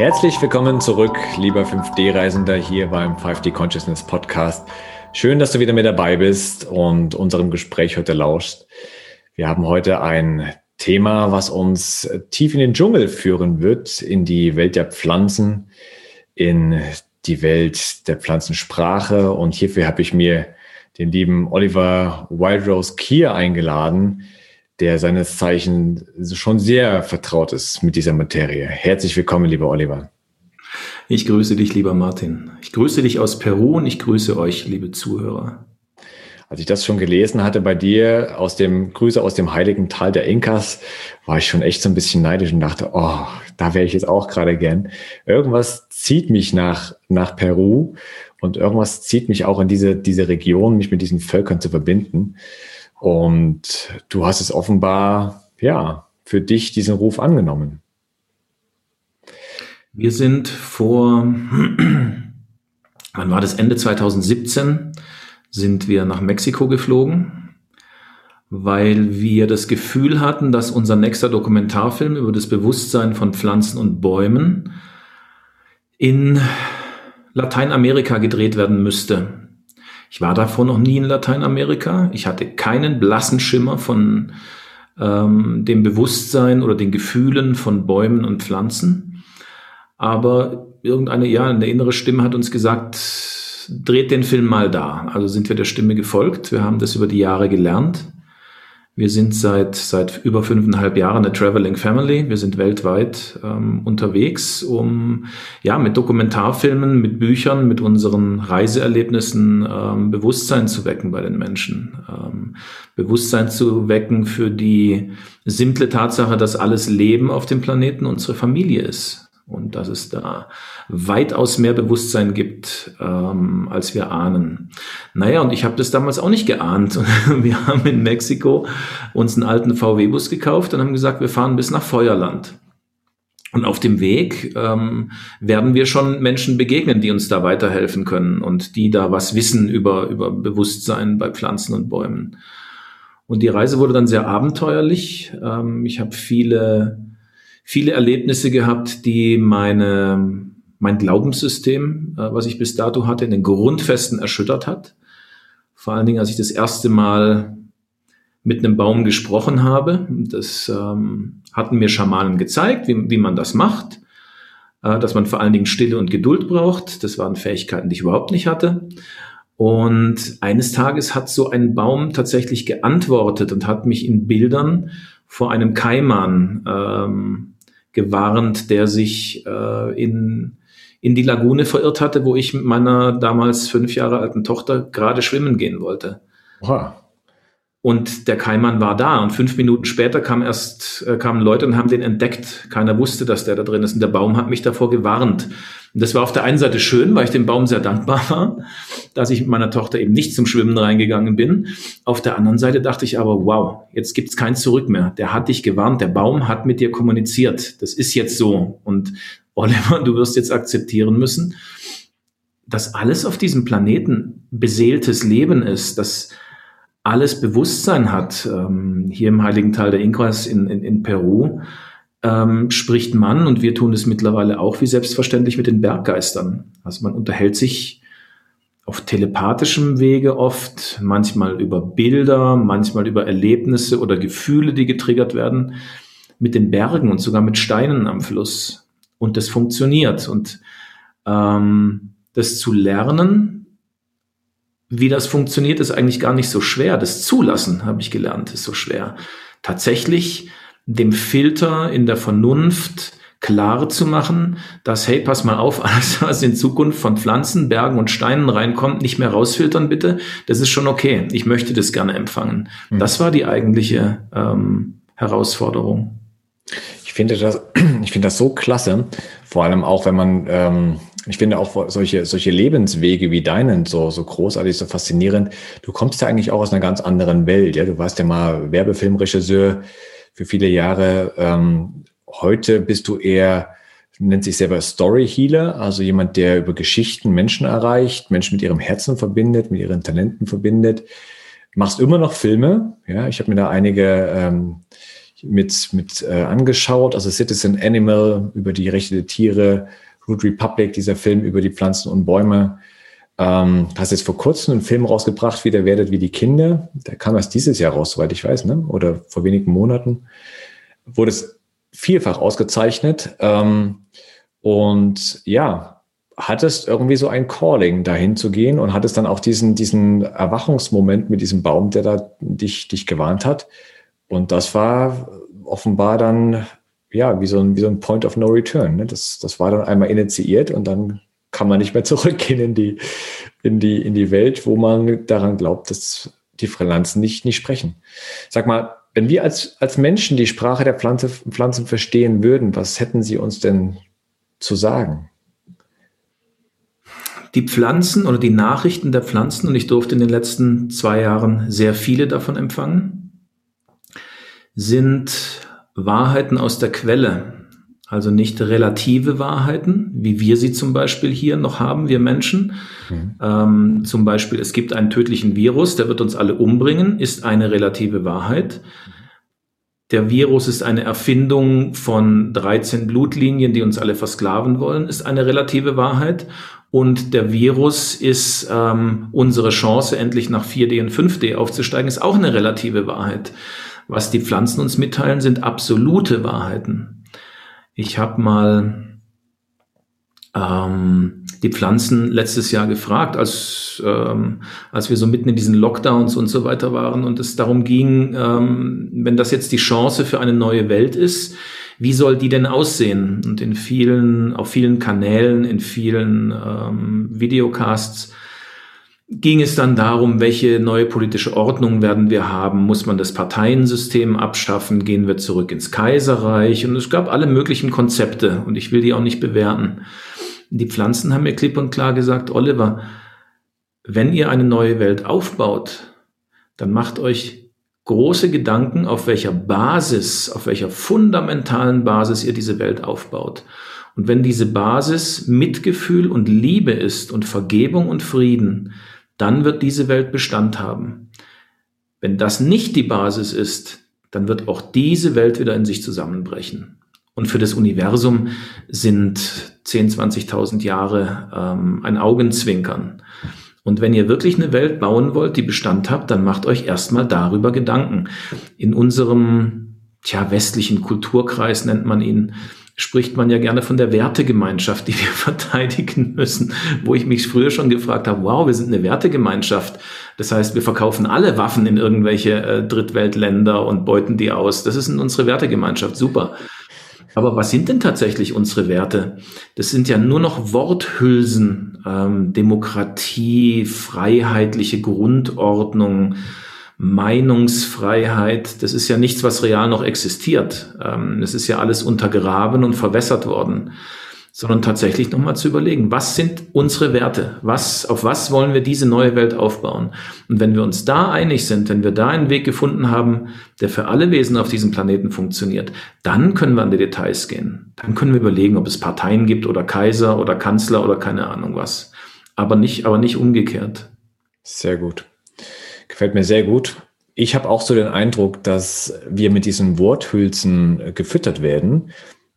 Herzlich willkommen zurück, lieber 5D-Reisender, hier beim 5D Consciousness Podcast. Schön, dass du wieder mit dabei bist und unserem Gespräch heute lauscht. Wir haben heute ein Thema, was uns tief in den Dschungel führen wird, in die Welt der Pflanzen, in die Welt der Pflanzensprache. Und hierfür habe ich mir den lieben Oliver Wildrose Kier eingeladen, der seines Zeichen schon sehr vertraut ist mit dieser Materie. Herzlich willkommen, lieber Oliver. Ich grüße dich, lieber Martin. Ich grüße dich aus Peru und ich grüße euch, liebe Zuhörer. Als ich das schon gelesen hatte bei dir aus dem Grüße aus dem heiligen Tal der Inkas, war ich schon echt so ein bisschen neidisch und dachte, oh, da wäre ich jetzt auch gerade gern. Irgendwas zieht mich nach, nach Peru und irgendwas zieht mich auch in diese, diese Region, mich mit diesen Völkern zu verbinden. Und du hast es offenbar, ja, für dich diesen Ruf angenommen. Wir sind vor, wann war das, Ende 2017, sind wir nach Mexiko geflogen, weil wir das Gefühl hatten, dass unser nächster Dokumentarfilm über das Bewusstsein von Pflanzen und Bäumen in Lateinamerika gedreht werden müsste. Ich war davor noch nie in Lateinamerika. Ich hatte keinen blassen Schimmer von ähm, dem Bewusstsein oder den Gefühlen von Bäumen und Pflanzen. Aber irgendeine, ja, eine innere Stimme hat uns gesagt, dreht den Film mal da. Also sind wir der Stimme gefolgt. Wir haben das über die Jahre gelernt. Wir sind seit, seit über fünfeinhalb Jahren eine Traveling Family. Wir sind weltweit ähm, unterwegs, um ja mit Dokumentarfilmen, mit Büchern, mit unseren Reiseerlebnissen ähm, Bewusstsein zu wecken bei den Menschen. Ähm, Bewusstsein zu wecken für die simple Tatsache, dass alles Leben auf dem Planeten unsere Familie ist und dass es da weitaus mehr Bewusstsein gibt, ähm, als wir ahnen. Naja, und ich habe das damals auch nicht geahnt. Wir haben in Mexiko uns einen alten VW-Bus gekauft und haben gesagt, wir fahren bis nach Feuerland. Und auf dem Weg ähm, werden wir schon Menschen begegnen, die uns da weiterhelfen können und die da was wissen über, über Bewusstsein bei Pflanzen und Bäumen. Und die Reise wurde dann sehr abenteuerlich. Ähm, ich habe viele viele Erlebnisse gehabt, die meine, mein Glaubenssystem, äh, was ich bis dato hatte, in den Grundfesten erschüttert hat. Vor allen Dingen, als ich das erste Mal mit einem Baum gesprochen habe. Das ähm, hatten mir Schamanen gezeigt, wie, wie man das macht. Äh, dass man vor allen Dingen Stille und Geduld braucht. Das waren Fähigkeiten, die ich überhaupt nicht hatte. Und eines Tages hat so ein Baum tatsächlich geantwortet und hat mich in Bildern vor einem Kaiman ähm, gewarnt, der sich äh, in, in die Lagune verirrt hatte, wo ich mit meiner damals fünf Jahre alten Tochter gerade schwimmen gehen wollte. Wow. Und der Kaiman war da und fünf Minuten später kam erst, äh, kamen Leute und haben den entdeckt. Keiner wusste, dass der da drin ist. Und der Baum hat mich davor gewarnt. Und das war auf der einen Seite schön, weil ich dem Baum sehr dankbar war, dass ich mit meiner Tochter eben nicht zum Schwimmen reingegangen bin. Auf der anderen Seite dachte ich aber, wow, jetzt gibt's kein Zurück mehr. Der hat dich gewarnt, der Baum hat mit dir kommuniziert. Das ist jetzt so. Und Oliver, du wirst jetzt akzeptieren müssen, dass alles auf diesem Planeten beseeltes Leben ist, dass alles Bewusstsein hat, ähm, hier im Heiligen Tal der Incas in, in, in Peru, ähm, spricht man, und wir tun es mittlerweile auch wie selbstverständlich mit den Berggeistern. Also man unterhält sich auf telepathischem Wege oft, manchmal über Bilder, manchmal über Erlebnisse oder Gefühle, die getriggert werden, mit den Bergen und sogar mit Steinen am Fluss. Und das funktioniert. Und ähm, das zu lernen, wie das funktioniert, ist eigentlich gar nicht so schwer. Das Zulassen, habe ich gelernt, ist so schwer. Tatsächlich dem Filter in der Vernunft klar zu machen, dass, hey, pass mal auf, alles, was in Zukunft von Pflanzen, Bergen und Steinen reinkommt, nicht mehr rausfiltern, bitte. Das ist schon okay. Ich möchte das gerne empfangen. Mhm. Das war die eigentliche ähm, Herausforderung. Ich finde das, ich finde das so klasse. Vor allem auch, wenn man, ähm, ich finde auch solche, solche Lebenswege wie deinen so, so großartig, so faszinierend. Du kommst ja eigentlich auch aus einer ganz anderen Welt. Ja, du warst ja mal Werbefilmregisseur für viele Jahre. Ähm, heute bist du eher, nennt sich selber Story Healer, also jemand, der über Geschichten Menschen erreicht, Menschen mit ihrem Herzen verbindet, mit ihren Talenten verbindet. Machst immer noch Filme. Ja, ich habe mir da einige ähm, mit, mit äh, angeschaut. Also Citizen Animal über die Rechte der Tiere, Root Republic, dieser Film über die Pflanzen und Bäume. Ähm, hast jetzt vor kurzem einen Film rausgebracht, Wieder werdet wie die Kinder. Der kam erst dieses Jahr raus, soweit ich weiß, ne? oder vor wenigen Monaten. Wurde es vielfach ausgezeichnet. Ähm, und ja, hattest irgendwie so ein Calling, dahin zu gehen und hattest dann auch diesen, diesen Erwachungsmoment mit diesem Baum, der da dich, dich gewarnt hat. Und das war offenbar dann, ja, wie so ein, wie so ein Point of No Return. Ne? Das, das war dann einmal initiiert und dann kann man nicht mehr zurückgehen in die, in die, in die Welt, wo man daran glaubt, dass die Pflanzen nicht, nicht sprechen. Sag mal, wenn wir als, als Menschen die Sprache der Pflanze, Pflanzen verstehen würden, was hätten sie uns denn zu sagen? Die Pflanzen oder die Nachrichten der Pflanzen, und ich durfte in den letzten zwei Jahren sehr viele davon empfangen, sind Wahrheiten aus der Quelle, also nicht relative Wahrheiten, wie wir sie zum Beispiel hier noch haben, wir Menschen. Mhm. Ähm, zum Beispiel, es gibt einen tödlichen Virus, der wird uns alle umbringen, ist eine relative Wahrheit. Der Virus ist eine Erfindung von 13 Blutlinien, die uns alle versklaven wollen, ist eine relative Wahrheit. Und der Virus ist ähm, unsere Chance, endlich nach 4D und 5D aufzusteigen, ist auch eine relative Wahrheit. Was die Pflanzen uns mitteilen, sind absolute Wahrheiten. Ich habe mal ähm, die Pflanzen letztes Jahr gefragt, als, ähm, als wir so mitten in diesen Lockdowns und so weiter waren und es darum ging, ähm, wenn das jetzt die Chance für eine neue Welt ist, wie soll die denn aussehen? Und in vielen, auf vielen Kanälen, in vielen ähm, Videocasts ging es dann darum, welche neue politische Ordnung werden wir haben? Muss man das Parteiensystem abschaffen? Gehen wir zurück ins Kaiserreich? Und es gab alle möglichen Konzepte und ich will die auch nicht bewerten. Die Pflanzen haben mir klipp und klar gesagt, Oliver, wenn ihr eine neue Welt aufbaut, dann macht euch große Gedanken, auf welcher Basis, auf welcher fundamentalen Basis ihr diese Welt aufbaut. Und wenn diese Basis Mitgefühl und Liebe ist und Vergebung und Frieden, dann wird diese Welt Bestand haben. Wenn das nicht die Basis ist, dann wird auch diese Welt wieder in sich zusammenbrechen. Und für das Universum sind 10, 20.000 Jahre ähm, ein Augenzwinkern. Und wenn ihr wirklich eine Welt bauen wollt, die Bestand habt, dann macht euch erstmal darüber Gedanken. In unserem tja, westlichen Kulturkreis nennt man ihn, spricht man ja gerne von der Wertegemeinschaft, die wir verteidigen müssen, wo ich mich früher schon gefragt habe, wow, wir sind eine Wertegemeinschaft. Das heißt, wir verkaufen alle Waffen in irgendwelche äh, Drittweltländer und beuten die aus. Das ist unsere Wertegemeinschaft, super. Aber was sind denn tatsächlich unsere Werte? Das sind ja nur noch Worthülsen, ähm, Demokratie, freiheitliche Grundordnung, Meinungsfreiheit, das ist ja nichts, was real noch existiert. Ähm, das ist ja alles untergraben und verwässert worden. Sondern tatsächlich nochmal zu überlegen, was sind unsere Werte? Was, auf was wollen wir diese neue Welt aufbauen? Und wenn wir uns da einig sind, wenn wir da einen Weg gefunden haben, der für alle Wesen auf diesem Planeten funktioniert, dann können wir an die Details gehen. Dann können wir überlegen, ob es Parteien gibt oder Kaiser oder Kanzler oder keine Ahnung was. Aber nicht, aber nicht umgekehrt. Sehr gut. Gefällt mir sehr gut. Ich habe auch so den Eindruck, dass wir mit diesen Worthülsen äh, gefüttert werden,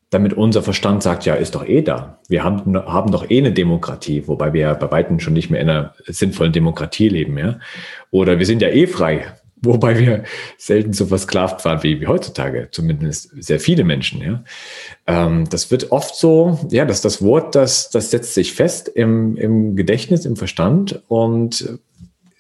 damit unser Verstand sagt, ja, ist doch eh da. Wir haben, haben doch eh eine Demokratie, wobei wir ja bei weitem schon nicht mehr in einer sinnvollen Demokratie leben, ja. Oder wir sind ja eh frei, wobei wir selten so versklavt waren wie, wie heutzutage, zumindest sehr viele Menschen, ja. Ähm, das wird oft so, ja, dass das Wort, das, das setzt sich fest im, im Gedächtnis, im Verstand und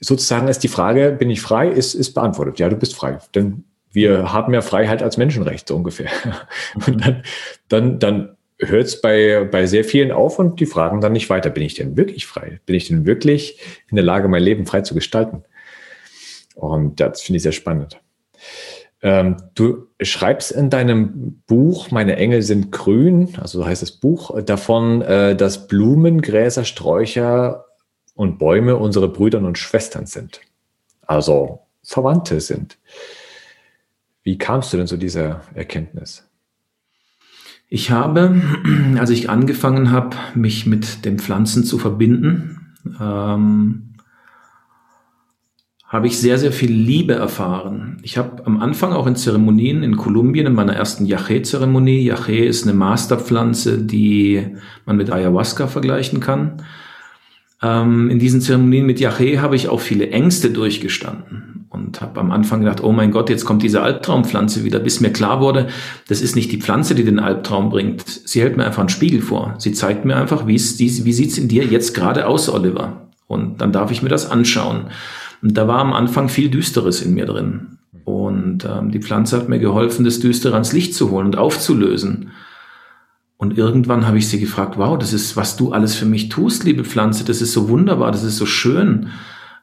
sozusagen ist die Frage, bin ich frei, ist, ist beantwortet. Ja, du bist frei. Denn wir haben ja Freiheit als Menschenrecht so ungefähr. Und dann, dann, dann hört es bei, bei sehr vielen auf und die fragen dann nicht weiter, bin ich denn wirklich frei? Bin ich denn wirklich in der Lage, mein Leben frei zu gestalten? Und das finde ich sehr spannend. Ähm, du schreibst in deinem Buch, Meine Engel sind grün, also so heißt das Buch, davon, äh, dass Blumen, Gräser, Sträucher und Bäume unsere Brüder und Schwestern sind. Also Verwandte sind. Wie kamst du denn zu dieser Erkenntnis? Ich habe, als ich angefangen habe, mich mit den Pflanzen zu verbinden, ähm, habe ich sehr, sehr viel Liebe erfahren. Ich habe am Anfang auch in Zeremonien in Kolumbien, in meiner ersten Yaché-Zeremonie, Yaché ist eine Masterpflanze, die man mit Ayahuasca vergleichen kann. Ähm, in diesen Zeremonien mit Yaché habe ich auch viele Ängste durchgestanden und habe am Anfang gedacht, oh mein Gott, jetzt kommt diese Albtraumpflanze wieder, bis mir klar wurde, das ist nicht die Pflanze, die den Albtraum bringt. Sie hält mir einfach einen Spiegel vor. Sie zeigt mir einfach, wie, wie sieht's in dir jetzt gerade aus, Oliver. Und dann darf ich mir das anschauen. Und da war am Anfang viel Düsteres in mir drin. Und ähm, die Pflanze hat mir geholfen, das Düstere ans Licht zu holen und aufzulösen. Und irgendwann habe ich sie gefragt, wow, das ist, was du alles für mich tust, liebe Pflanze, das ist so wunderbar, das ist so schön,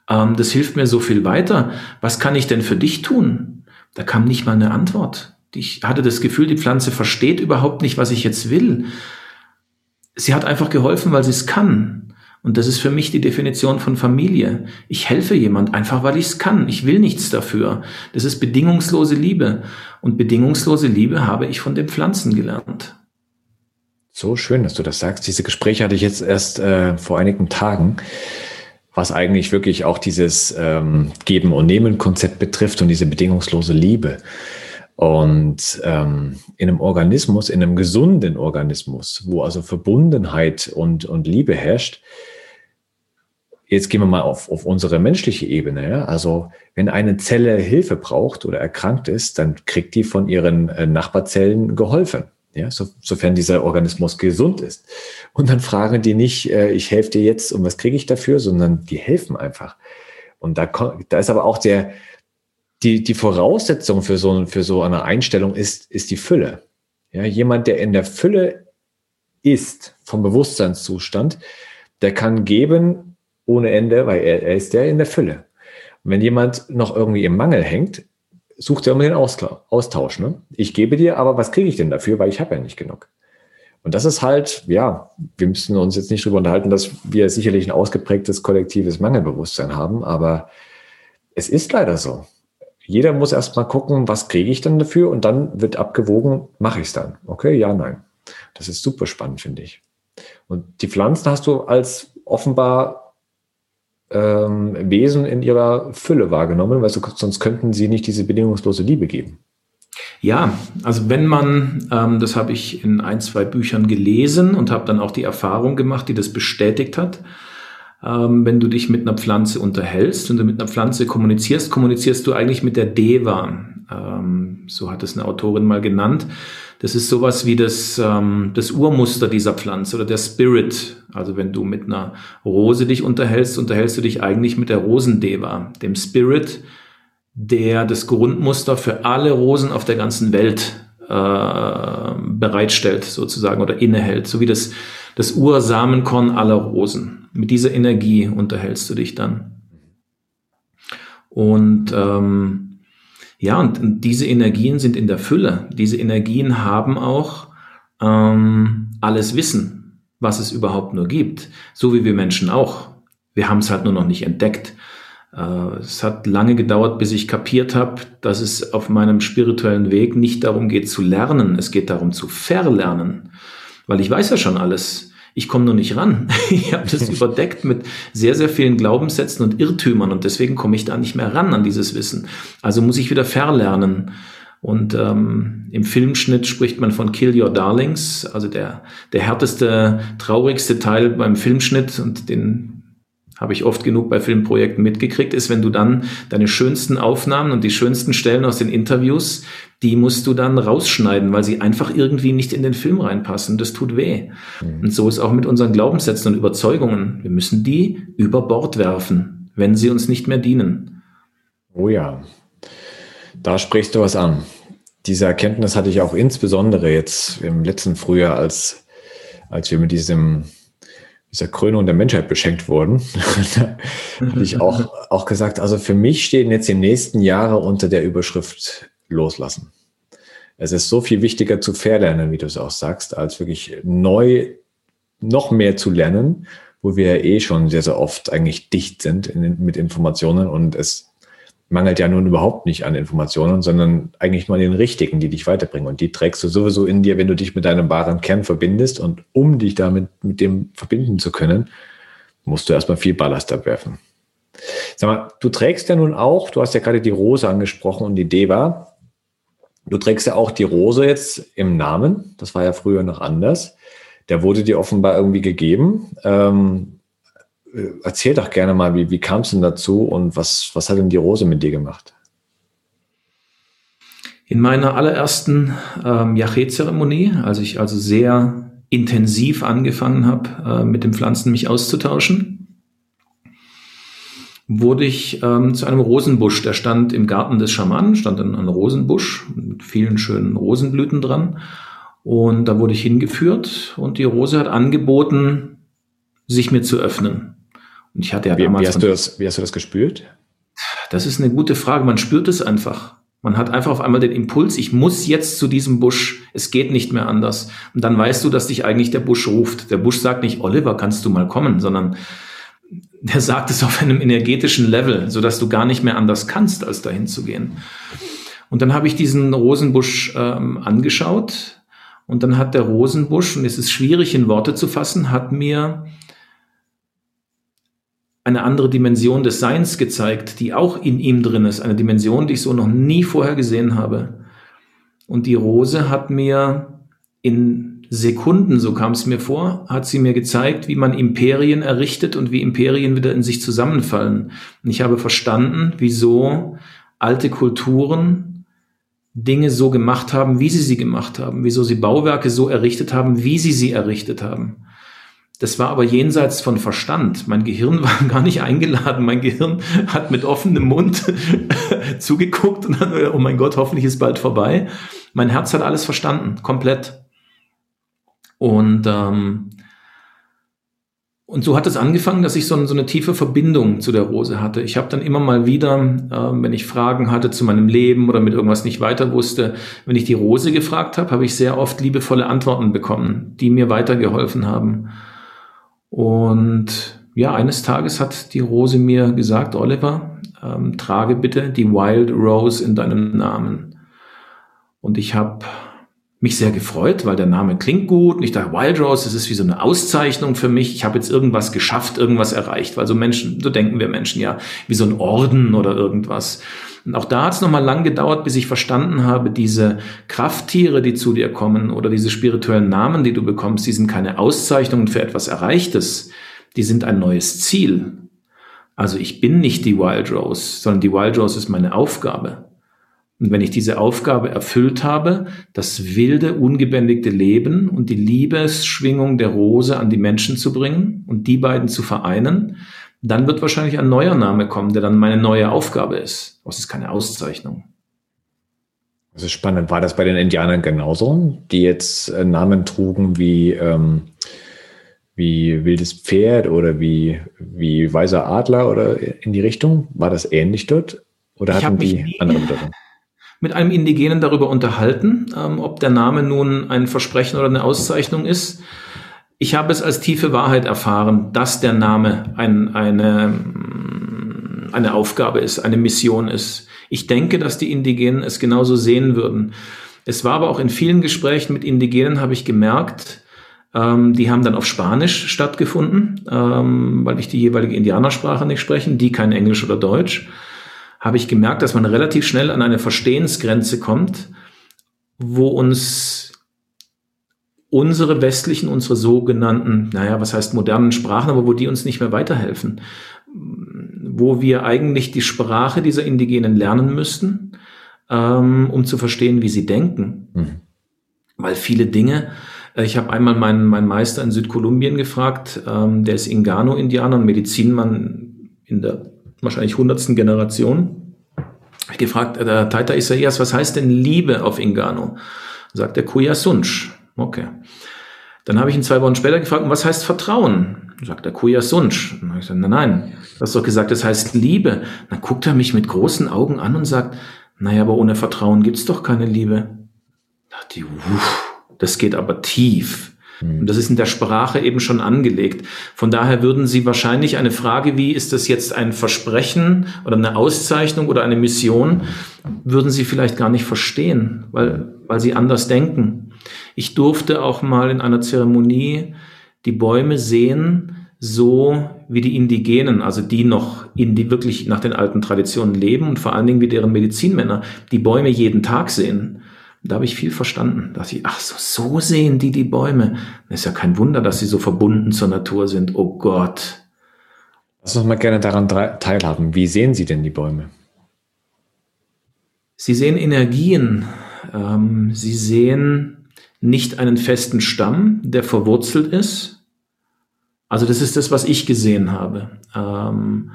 ähm, das hilft mir so viel weiter. Was kann ich denn für dich tun? Da kam nicht mal eine Antwort. Ich hatte das Gefühl, die Pflanze versteht überhaupt nicht, was ich jetzt will. Sie hat einfach geholfen, weil sie es kann. Und das ist für mich die Definition von Familie. Ich helfe jemand einfach, weil ich es kann. Ich will nichts dafür. Das ist bedingungslose Liebe. Und bedingungslose Liebe habe ich von den Pflanzen gelernt. So schön, dass du das sagst. Diese Gespräche hatte ich jetzt erst äh, vor einigen Tagen, was eigentlich wirklich auch dieses ähm, Geben- und Nehmen-Konzept betrifft und diese bedingungslose Liebe. Und ähm, in einem Organismus, in einem gesunden Organismus, wo also Verbundenheit und, und Liebe herrscht, jetzt gehen wir mal auf, auf unsere menschliche Ebene. Ja? Also wenn eine Zelle Hilfe braucht oder erkrankt ist, dann kriegt die von ihren äh, Nachbarzellen geholfen. Ja, so, sofern dieser Organismus gesund ist. Und dann fragen die nicht, äh, ich helfe dir jetzt und was kriege ich dafür, sondern die helfen einfach. Und da, da ist aber auch der, die, die Voraussetzung für so, für so eine Einstellung ist, ist die Fülle. Ja, jemand, der in der Fülle ist, vom Bewusstseinszustand, der kann geben ohne Ende, weil er, er ist ja in der Fülle. Und wenn jemand noch irgendwie im Mangel hängt, sucht er immer den Austausch. Ne? Ich gebe dir, aber was kriege ich denn dafür, weil ich habe ja nicht genug. Und das ist halt, ja, wir müssen uns jetzt nicht darüber unterhalten, dass wir sicherlich ein ausgeprägtes kollektives Mangelbewusstsein haben, aber es ist leider so jeder muss erstmal gucken, was kriege ich dann dafür und dann wird abgewogen, mache ich es dann. Okay, ja, nein. Das ist super spannend, finde ich. Und die Pflanzen hast du als offenbar ähm, Wesen in ihrer Fülle wahrgenommen, weil so, sonst könnten sie nicht diese bedingungslose Liebe geben. Ja, also wenn man, ähm, das habe ich in ein, zwei Büchern gelesen und habe dann auch die Erfahrung gemacht, die das bestätigt hat, ähm, wenn du dich mit einer Pflanze unterhältst, wenn du mit einer Pflanze kommunizierst, kommunizierst du eigentlich mit der Deva. Ähm, so hat es eine Autorin mal genannt. Das ist sowas wie das, ähm, das Urmuster dieser Pflanze oder der Spirit. Also wenn du mit einer Rose dich unterhältst, unterhältst du dich eigentlich mit der Rosendeva, dem Spirit, der das Grundmuster für alle Rosen auf der ganzen Welt äh, bereitstellt sozusagen oder innehält, so wie das, das Ursamenkorn aller Rosen. Mit dieser Energie unterhältst du dich dann. Und ähm, ja, und, und diese Energien sind in der Fülle. Diese Energien haben auch ähm, alles Wissen, was es überhaupt nur gibt. So wie wir Menschen auch. Wir haben es halt nur noch nicht entdeckt. Äh, es hat lange gedauert, bis ich kapiert habe, dass es auf meinem spirituellen Weg nicht darum geht zu lernen, es geht darum zu verlernen. Weil ich weiß ja schon alles. Ich komme nur nicht ran. Ich habe das überdeckt mit sehr, sehr vielen Glaubenssätzen und Irrtümern und deswegen komme ich da nicht mehr ran an dieses Wissen. Also muss ich wieder verlernen. Und ähm, im Filmschnitt spricht man von Kill Your Darlings, also der, der härteste, traurigste Teil beim Filmschnitt und den habe ich oft genug bei Filmprojekten mitgekriegt, ist, wenn du dann deine schönsten Aufnahmen und die schönsten Stellen aus den Interviews, die musst du dann rausschneiden, weil sie einfach irgendwie nicht in den Film reinpassen. Das tut weh. Mhm. Und so ist auch mit unseren Glaubenssätzen und Überzeugungen. Wir müssen die über Bord werfen, wenn sie uns nicht mehr dienen. Oh ja, da sprichst du was an. Diese Erkenntnis hatte ich auch insbesondere jetzt im letzten Frühjahr, als, als wir mit diesem dieser Krönung der Menschheit beschenkt wurden, habe ich auch, auch gesagt, also für mich stehen jetzt die nächsten Jahre unter der Überschrift loslassen. Es ist so viel wichtiger zu verlernen, wie du es auch sagst, als wirklich neu noch mehr zu lernen, wo wir ja eh schon sehr, sehr oft eigentlich dicht sind in, mit Informationen und es mangelt ja nun überhaupt nicht an Informationen, sondern eigentlich nur an den richtigen, die dich weiterbringen. Und die trägst du sowieso in dir, wenn du dich mit deinem wahren Kern verbindest. Und um dich damit mit dem verbinden zu können, musst du erstmal viel Ballast abwerfen. Sag mal, du trägst ja nun auch, du hast ja gerade die Rose angesprochen und die Deva. Du trägst ja auch die Rose jetzt im Namen. Das war ja früher noch anders. Der wurde dir offenbar irgendwie gegeben. Ähm, äh, erzähl doch gerne mal, wie, wie kam es denn dazu und was, was hat denn die Rose mit dir gemacht? In meiner allerersten ähm, Yaché-Zeremonie, als ich also sehr intensiv angefangen habe, äh, mit den Pflanzen mich auszutauschen, wurde ich ähm, zu einem Rosenbusch. Der stand im Garten des Schamanen, stand ein, ein Rosenbusch mit vielen schönen Rosenblüten dran. Und da wurde ich hingeführt und die Rose hat angeboten, sich mir zu öffnen. Und ich hatte ja wie, damals. Wie hast, du das, wie hast du das gespürt? Das ist eine gute Frage. Man spürt es einfach. Man hat einfach auf einmal den Impuls, ich muss jetzt zu diesem Busch, es geht nicht mehr anders. Und dann weißt du, dass dich eigentlich der Busch ruft. Der Busch sagt nicht, Oliver, kannst du mal kommen, sondern der sagt es auf einem energetischen Level, so dass du gar nicht mehr anders kannst, als dahin zu gehen. Und dann habe ich diesen Rosenbusch ähm, angeschaut und dann hat der Rosenbusch, und es ist schwierig in Worte zu fassen, hat mir eine andere Dimension des Seins gezeigt, die auch in ihm drin ist. Eine Dimension, die ich so noch nie vorher gesehen habe. Und die Rose hat mir in Sekunden, so kam es mir vor, hat sie mir gezeigt, wie man Imperien errichtet und wie Imperien wieder in sich zusammenfallen. Und ich habe verstanden, wieso alte Kulturen Dinge so gemacht haben, wie sie sie gemacht haben, wieso sie Bauwerke so errichtet haben, wie sie sie errichtet haben. Das war aber jenseits von Verstand. Mein Gehirn war gar nicht eingeladen. Mein Gehirn hat mit offenem Mund zugeguckt und dann, oh mein Gott, hoffentlich ist bald vorbei. Mein Herz hat alles verstanden, komplett. Und, ähm, und so hat es angefangen, dass ich so, so eine tiefe Verbindung zu der Rose hatte. Ich habe dann immer mal wieder, äh, wenn ich Fragen hatte zu meinem Leben oder mit irgendwas nicht weiter wusste, wenn ich die Rose gefragt habe, habe ich sehr oft liebevolle Antworten bekommen, die mir weitergeholfen haben. Und ja, eines Tages hat die Rose mir gesagt, Oliver, ähm, trage bitte die Wild Rose in deinem Namen. Und ich habe mich sehr gefreut, weil der Name klingt gut. Und ich dachte, Wild Rose, das ist wie so eine Auszeichnung für mich. Ich habe jetzt irgendwas geschafft, irgendwas erreicht. Weil so Menschen, so denken wir Menschen ja, wie so ein Orden oder irgendwas. Und auch da hat es nochmal lang gedauert, bis ich verstanden habe, diese Krafttiere, die zu dir kommen oder diese spirituellen Namen, die du bekommst, die sind keine Auszeichnungen für etwas Erreichtes. Die sind ein neues Ziel. Also ich bin nicht die Wild Rose, sondern die Wild Rose ist meine Aufgabe. Und wenn ich diese Aufgabe erfüllt habe, das wilde, ungebändigte Leben und die Liebesschwingung der Rose an die Menschen zu bringen und die beiden zu vereinen, dann wird wahrscheinlich ein neuer Name kommen, der dann meine neue Aufgabe ist. Das ist keine Auszeichnung. Das ist spannend. War das bei den Indianern genauso, die jetzt äh, Namen trugen wie, ähm, wie wildes Pferd oder wie, wie weißer Adler oder in die Richtung? War das ähnlich dort? Oder hatten die andere Bedeutung? Mit einem Indigenen darüber unterhalten, ähm, ob der Name nun ein Versprechen oder eine Auszeichnung ist. Ich habe es als tiefe Wahrheit erfahren, dass der Name ein, eine, eine Aufgabe ist, eine Mission ist. Ich denke, dass die Indigenen es genauso sehen würden. Es war aber auch in vielen Gesprächen mit Indigenen, habe ich gemerkt, ähm, die haben dann auf Spanisch stattgefunden, ähm, weil ich die jeweilige Indianersprache nicht sprechen, die kein Englisch oder Deutsch, habe ich gemerkt, dass man relativ schnell an eine Verstehensgrenze kommt, wo uns unsere westlichen, unsere sogenannten, naja, was heißt modernen Sprachen, aber wo die uns nicht mehr weiterhelfen. Wo wir eigentlich die Sprache dieser Indigenen lernen müssten, ähm, um zu verstehen, wie sie denken. Mhm. Weil viele Dinge, äh, ich habe einmal meinen, meinen Meister in Südkolumbien gefragt, ähm, der ist Ingano-Indianer, ein Medizinmann in der wahrscheinlich hundertsten Generation. Ich gefragt, der Taita Isaias, was heißt denn Liebe auf Ingano? Sagt er Kuyasunch. Okay. Dann habe ich ihn zwei Wochen später gefragt, was heißt Vertrauen? Sagt er, Kuya Sunch. Dann habe ich gesagt, nein, nein, du hast doch gesagt, das heißt Liebe. Dann guckt er mich mit großen Augen an und sagt, Naja, aber ohne Vertrauen gibt's doch keine Liebe. Da dachte ich, uff, das geht aber tief. Und das ist in der Sprache eben schon angelegt. Von daher würden Sie wahrscheinlich eine Frage wie, ist das jetzt ein Versprechen oder eine Auszeichnung oder eine Mission, würden Sie vielleicht gar nicht verstehen, weil, weil Sie anders denken. Ich durfte auch mal in einer Zeremonie die Bäume sehen, so wie die Indigenen, also die noch in die wirklich nach den alten Traditionen leben und vor allen Dingen wie deren Medizinmänner die Bäume jeden Tag sehen. Da habe ich viel verstanden. Da dachte ich, ach so, so sehen die die Bäume. Ist ja kein Wunder, dass sie so verbunden zur Natur sind. Oh Gott. Lass uns mal gerne daran teilhaben. Wie sehen Sie denn die Bäume? Sie sehen Energien. Ähm, sie sehen nicht einen festen Stamm, der verwurzelt ist. Also das ist das, was ich gesehen habe. Ähm,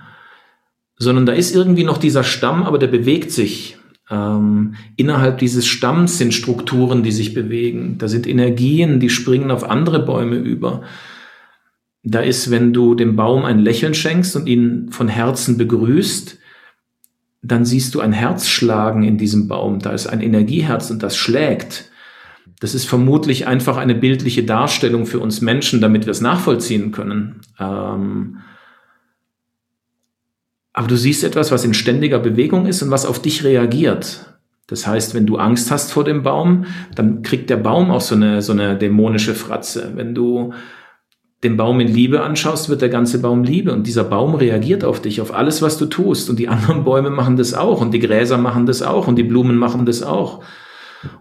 sondern da ist irgendwie noch dieser Stamm, aber der bewegt sich. Ähm, innerhalb dieses Stamms sind Strukturen, die sich bewegen. Da sind Energien, die springen auf andere Bäume über. Da ist, wenn du dem Baum ein Lächeln schenkst und ihn von Herzen begrüßt, dann siehst du ein Herz schlagen in diesem Baum. Da ist ein Energieherz und das schlägt. Das ist vermutlich einfach eine bildliche Darstellung für uns Menschen, damit wir es nachvollziehen können. Ähm, aber du siehst etwas, was in ständiger Bewegung ist und was auf dich reagiert. Das heißt, wenn du Angst hast vor dem Baum, dann kriegt der Baum auch so eine, so eine dämonische Fratze. Wenn du den Baum in Liebe anschaust, wird der ganze Baum Liebe und dieser Baum reagiert auf dich, auf alles, was du tust. Und die anderen Bäume machen das auch und die Gräser machen das auch und die Blumen machen das auch.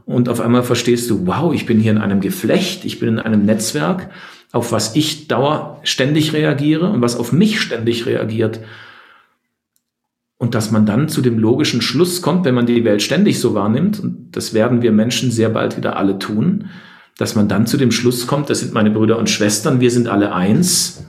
Und auf einmal verstehst du, wow, ich bin hier in einem Geflecht, ich bin in einem Netzwerk, auf was ich dauer ständig reagiere und was auf mich ständig reagiert. Und dass man dann zu dem logischen Schluss kommt, wenn man die Welt ständig so wahrnimmt, und das werden wir Menschen sehr bald wieder alle tun, dass man dann zu dem Schluss kommt, das sind meine Brüder und Schwestern, wir sind alle eins,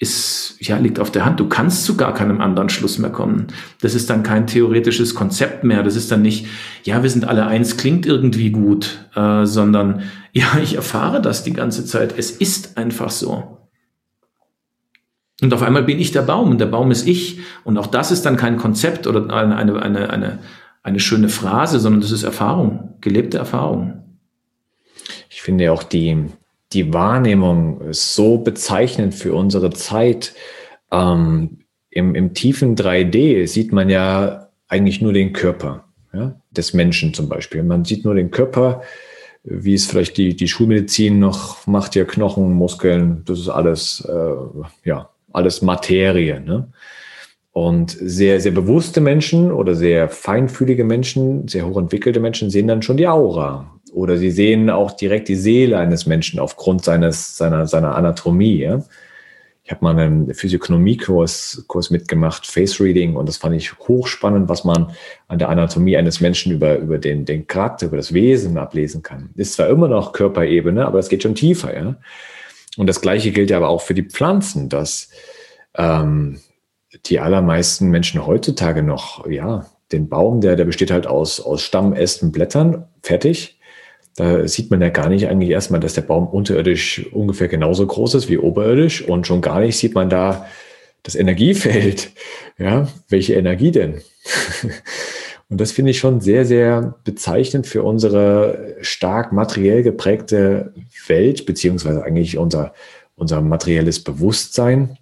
ist, ja, liegt auf der Hand. Du kannst zu gar keinem anderen Schluss mehr kommen. Das ist dann kein theoretisches Konzept mehr. Das ist dann nicht, ja, wir sind alle eins, klingt irgendwie gut, äh, sondern, ja, ich erfahre das die ganze Zeit. Es ist einfach so. Und auf einmal bin ich der Baum und der Baum ist ich. Und auch das ist dann kein Konzept oder eine, eine, eine, eine, eine schöne Phrase, sondern das ist Erfahrung, gelebte Erfahrung. Ich finde auch die, die Wahrnehmung ist so bezeichnend für unsere Zeit. Ähm, im, Im tiefen 3D sieht man ja eigentlich nur den Körper ja, des Menschen zum Beispiel. Man sieht nur den Körper, wie es vielleicht die, die Schulmedizin noch macht, ja Knochen, Muskeln, das ist alles, äh, ja, alles Materie. Ne? Und sehr, sehr bewusste Menschen oder sehr feinfühlige Menschen, sehr hochentwickelte Menschen sehen dann schon die Aura. Oder sie sehen auch direkt die Seele eines Menschen aufgrund seines, seiner, seiner Anatomie. Ja? Ich habe mal einen Physiognomie-Kurs Kurs mitgemacht, Face Reading, und das fand ich hochspannend, was man an der Anatomie eines Menschen über, über den, den Charakter, über das Wesen ablesen kann. Ist zwar immer noch Körperebene, aber es geht schon tiefer. Ja? Und das Gleiche gilt ja aber auch für die Pflanzen, dass ähm, die allermeisten Menschen heutzutage noch, ja, den Baum, der, der besteht halt aus, aus Stamm, Ästen, Blättern, fertig. Da sieht man ja gar nicht eigentlich erstmal, dass der Baum unterirdisch ungefähr genauso groß ist wie oberirdisch und schon gar nicht sieht man da das Energiefeld. Ja, welche Energie denn? Und das finde ich schon sehr, sehr bezeichnend für unsere stark materiell geprägte Welt, beziehungsweise eigentlich unser, unser materielles Bewusstsein,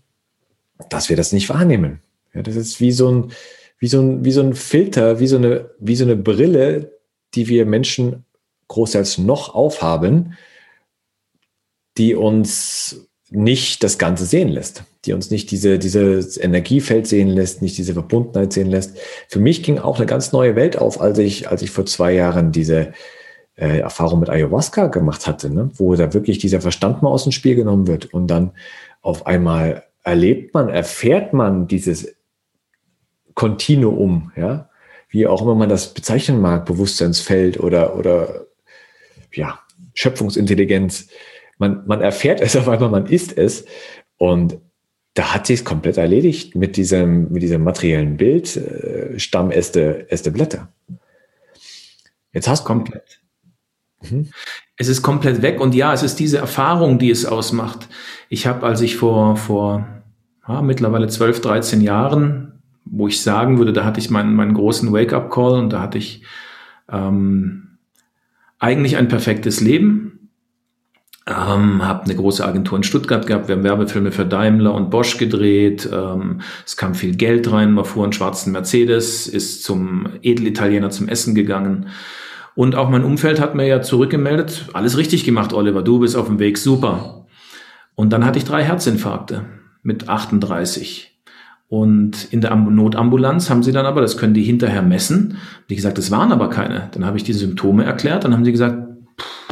dass wir das nicht wahrnehmen. Ja, das ist wie so ein, wie so ein, wie so ein Filter, wie so eine, wie so eine Brille, die wir Menschen großteils noch aufhaben, die uns nicht das Ganze sehen lässt, die uns nicht diese, dieses Energiefeld sehen lässt, nicht diese Verbundenheit sehen lässt. Für mich ging auch eine ganz neue Welt auf, als ich, als ich vor zwei Jahren diese äh, Erfahrung mit Ayahuasca gemacht hatte, ne? wo da wirklich dieser Verstand mal aus dem Spiel genommen wird und dann auf einmal erlebt man, erfährt man dieses Kontinuum, ja, wie auch immer man das bezeichnen mag, Bewusstseinsfeld oder, oder ja, Schöpfungsintelligenz man, man erfährt es auf einmal, man ist es. Und da hat sich es komplett erledigt mit diesem, mit diesem materiellen Bild, äh, Stamm, Äste, Äste, Blätter. Jetzt hast du komplett. Mhm. Es ist komplett weg und ja, es ist diese Erfahrung, die es ausmacht. Ich habe, als ich vor, vor ja, mittlerweile 12, 13 Jahren wo ich sagen würde, da hatte ich meinen, meinen großen Wake-up-Call und da hatte ich ähm, eigentlich ein perfektes Leben. Ähm, habe eine große Agentur in Stuttgart gehabt, wir haben Werbefilme für Daimler und Bosch gedreht, ähm, es kam viel Geld rein, man fuhr einen schwarzen Mercedes, ist zum Edelitaliener zum Essen gegangen. Und auch mein Umfeld hat mir ja zurückgemeldet, alles richtig gemacht, Oliver, du bist auf dem Weg, super. Und dann hatte ich drei Herzinfarkte mit 38. Und in der Notambulanz haben sie dann aber, das können die hinterher messen, die gesagt, das waren aber keine. Dann habe ich die Symptome erklärt, dann haben sie gesagt,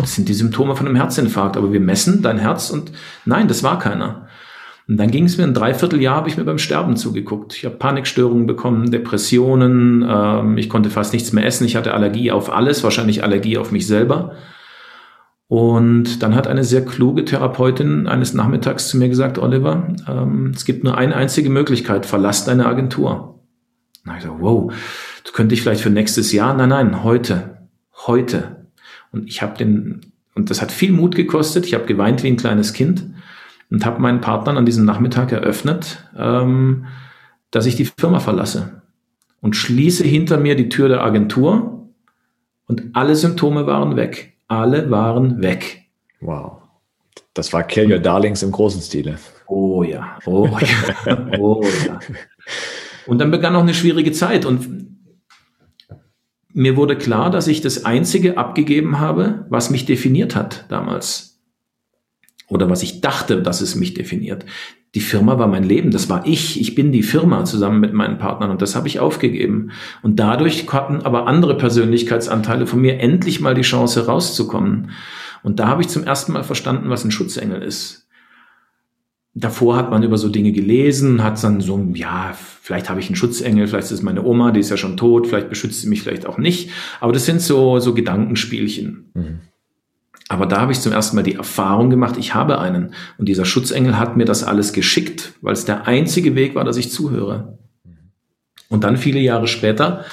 das sind die Symptome von einem Herzinfarkt, aber wir messen dein Herz und nein, das war keiner. Und dann ging es mir ein Dreivierteljahr, habe ich mir beim Sterben zugeguckt. Ich habe Panikstörungen bekommen, Depressionen, ähm, ich konnte fast nichts mehr essen, ich hatte Allergie auf alles, wahrscheinlich Allergie auf mich selber. Und dann hat eine sehr kluge Therapeutin eines Nachmittags zu mir gesagt, Oliver, ähm, es gibt nur eine einzige Möglichkeit, verlass deine Agentur. Na, ich so, wow, das könnte ich vielleicht für nächstes Jahr. Nein, nein, heute, heute. Und ich habe den, und das hat viel Mut gekostet. Ich habe geweint wie ein kleines Kind und habe meinen Partnern an diesem Nachmittag eröffnet, ähm, dass ich die Firma verlasse und schließe hinter mir die Tür der Agentur und alle Symptome waren weg. Alle waren weg. Wow. Das war Kill Your Darlings im großen Stile. Oh ja, oh ja, oh ja. Und dann begann auch eine schwierige Zeit und mir wurde klar, dass ich das Einzige abgegeben habe, was mich definiert hat damals. Oder was ich dachte, dass es mich definiert. Die Firma war mein Leben, das war ich. Ich bin die Firma zusammen mit meinen Partnern und das habe ich aufgegeben. Und dadurch hatten aber andere Persönlichkeitsanteile von mir endlich mal die Chance rauszukommen. Und da habe ich zum ersten Mal verstanden, was ein Schutzengel ist. Davor hat man über so Dinge gelesen, hat dann so, ja, vielleicht habe ich einen Schutzengel, vielleicht ist es meine Oma, die ist ja schon tot, vielleicht beschützt sie mich vielleicht auch nicht. Aber das sind so, so Gedankenspielchen. Mhm. Aber da habe ich zum ersten Mal die Erfahrung gemacht, ich habe einen. Und dieser Schutzengel hat mir das alles geschickt, weil es der einzige Weg war, dass ich zuhöre. Und dann viele Jahre später,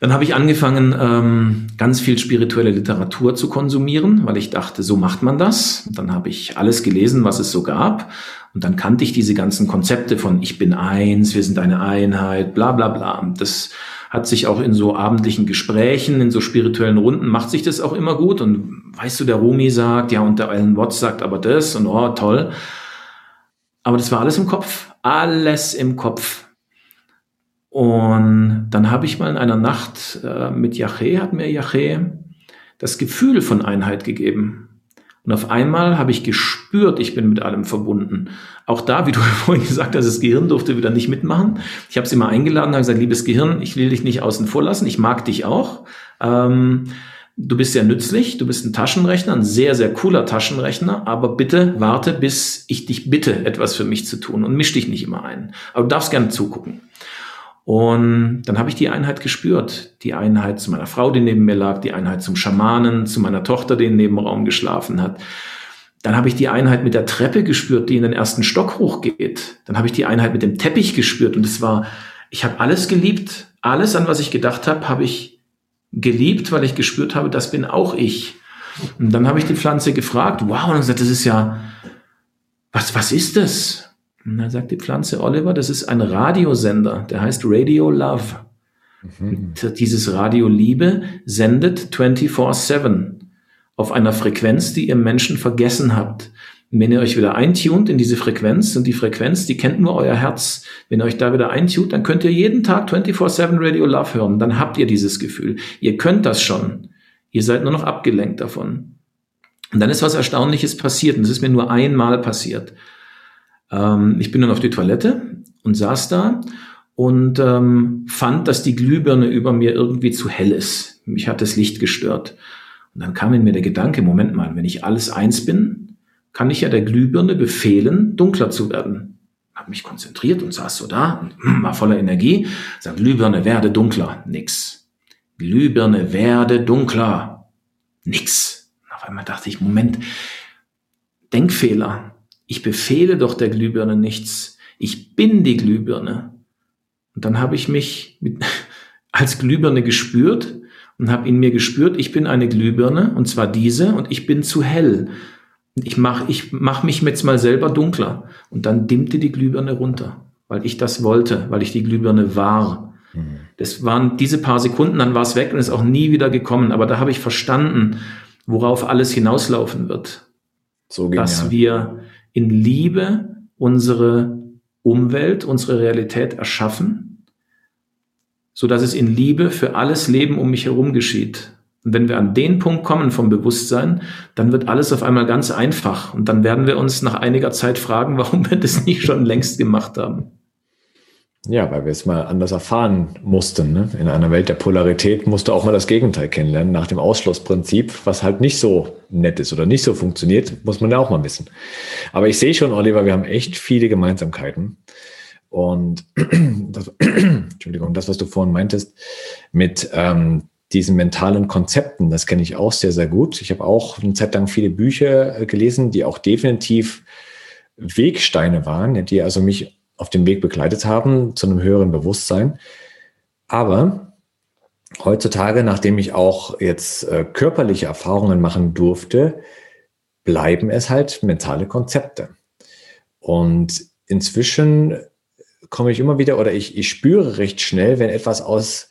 dann habe ich angefangen, ähm, ganz viel spirituelle Literatur zu konsumieren, weil ich dachte, so macht man das. Und dann habe ich alles gelesen, was es so gab. Und dann kannte ich diese ganzen Konzepte von ich bin eins, wir sind eine Einheit, bla bla bla. Das hat sich auch in so abendlichen Gesprächen, in so spirituellen Runden, macht sich das auch immer gut. Und weißt du, der Rumi sagt, ja, und der Alan Watts sagt aber das und oh, toll. Aber das war alles im Kopf. Alles im Kopf. Und dann habe ich mal in einer Nacht äh, mit Yaché, hat mir Yaché das Gefühl von Einheit gegeben. Und auf einmal habe ich gespürt, ich bin mit allem verbunden. Auch da, wie du vorhin gesagt hast, das Gehirn durfte wieder nicht mitmachen. Ich habe sie mal eingeladen, habe gesagt, liebes Gehirn, ich will dich nicht außen vor lassen, ich mag dich auch. Ähm, du bist sehr nützlich, du bist ein Taschenrechner, ein sehr, sehr cooler Taschenrechner, aber bitte warte, bis ich dich bitte, etwas für mich zu tun und misch dich nicht immer ein. Aber du darfst gerne zugucken. Und dann habe ich die Einheit gespürt. Die Einheit zu meiner Frau, die neben mir lag, die Einheit zum Schamanen, zu meiner Tochter, die im Nebenraum geschlafen hat. Dann habe ich die Einheit mit der Treppe gespürt, die in den ersten Stock hochgeht. Dann habe ich die Einheit mit dem Teppich gespürt und es war, ich habe alles geliebt. Alles, an was ich gedacht habe, habe ich geliebt, weil ich gespürt habe, das bin auch ich. Und dann habe ich die Pflanze gefragt, wow, und gesagt, das ist ja, was, was ist das? Und dann sagt die Pflanze Oliver, das ist ein Radiosender, der heißt Radio Love. Mhm. Dieses Radio Liebe sendet 24-7 auf einer Frequenz, die ihr Menschen vergessen habt. Und wenn ihr euch wieder eintunt in diese Frequenz, und die Frequenz, die kennt nur euer Herz, wenn ihr euch da wieder eintunt, dann könnt ihr jeden Tag 24-7 Radio Love hören. Dann habt ihr dieses Gefühl. Ihr könnt das schon. Ihr seid nur noch abgelenkt davon. Und dann ist was Erstaunliches passiert. Und das ist mir nur einmal passiert. Ähm, ich bin dann auf die Toilette und saß da und ähm, fand, dass die Glühbirne über mir irgendwie zu hell ist. Mich hat das Licht gestört. Und dann kam in mir der Gedanke, Moment mal, wenn ich alles eins bin, kann ich ja der Glühbirne befehlen, dunkler zu werden. Hab mich konzentriert und saß so da und hm, war voller Energie. Sagt, Glühbirne werde dunkler. Nix. Glühbirne werde dunkler. Nix. auf einmal dachte ich, Moment, Denkfehler ich befehle doch der Glühbirne nichts. Ich bin die Glühbirne. Und dann habe ich mich mit, als Glühbirne gespürt und habe in mir gespürt, ich bin eine Glühbirne und zwar diese und ich bin zu hell. Ich mache ich mach mich jetzt mal selber dunkler. Und dann dimmte die Glühbirne runter. weil ich das wollte, weil ich die Glühbirne war. Mhm. Das waren diese paar Sekunden, dann war es weg und ist auch nie wieder gekommen. Aber da habe ich verstanden, worauf alles hinauslaufen wird. So dass wir in Liebe unsere Umwelt, unsere Realität erschaffen, so dass es in Liebe für alles Leben um mich herum geschieht. Und wenn wir an den Punkt kommen vom Bewusstsein, dann wird alles auf einmal ganz einfach. Und dann werden wir uns nach einiger Zeit fragen, warum wir das nicht schon längst gemacht haben. Ja, weil wir es mal anders erfahren mussten. Ne? In einer Welt der Polarität musst du auch mal das Gegenteil kennenlernen. Nach dem Ausschlussprinzip, was halt nicht so nett ist oder nicht so funktioniert, muss man ja auch mal wissen. Aber ich sehe schon, Oliver, wir haben echt viele Gemeinsamkeiten. Und das, Entschuldigung, das, was du vorhin meintest, mit ähm, diesen mentalen Konzepten, das kenne ich auch sehr, sehr gut. Ich habe auch eine Zeit lang viele Bücher äh, gelesen, die auch definitiv Wegsteine waren, die also mich auf dem Weg begleitet haben zu einem höheren Bewusstsein. Aber heutzutage, nachdem ich auch jetzt äh, körperliche Erfahrungen machen durfte, bleiben es halt mentale Konzepte. Und inzwischen komme ich immer wieder oder ich, ich spüre recht schnell, wenn etwas aus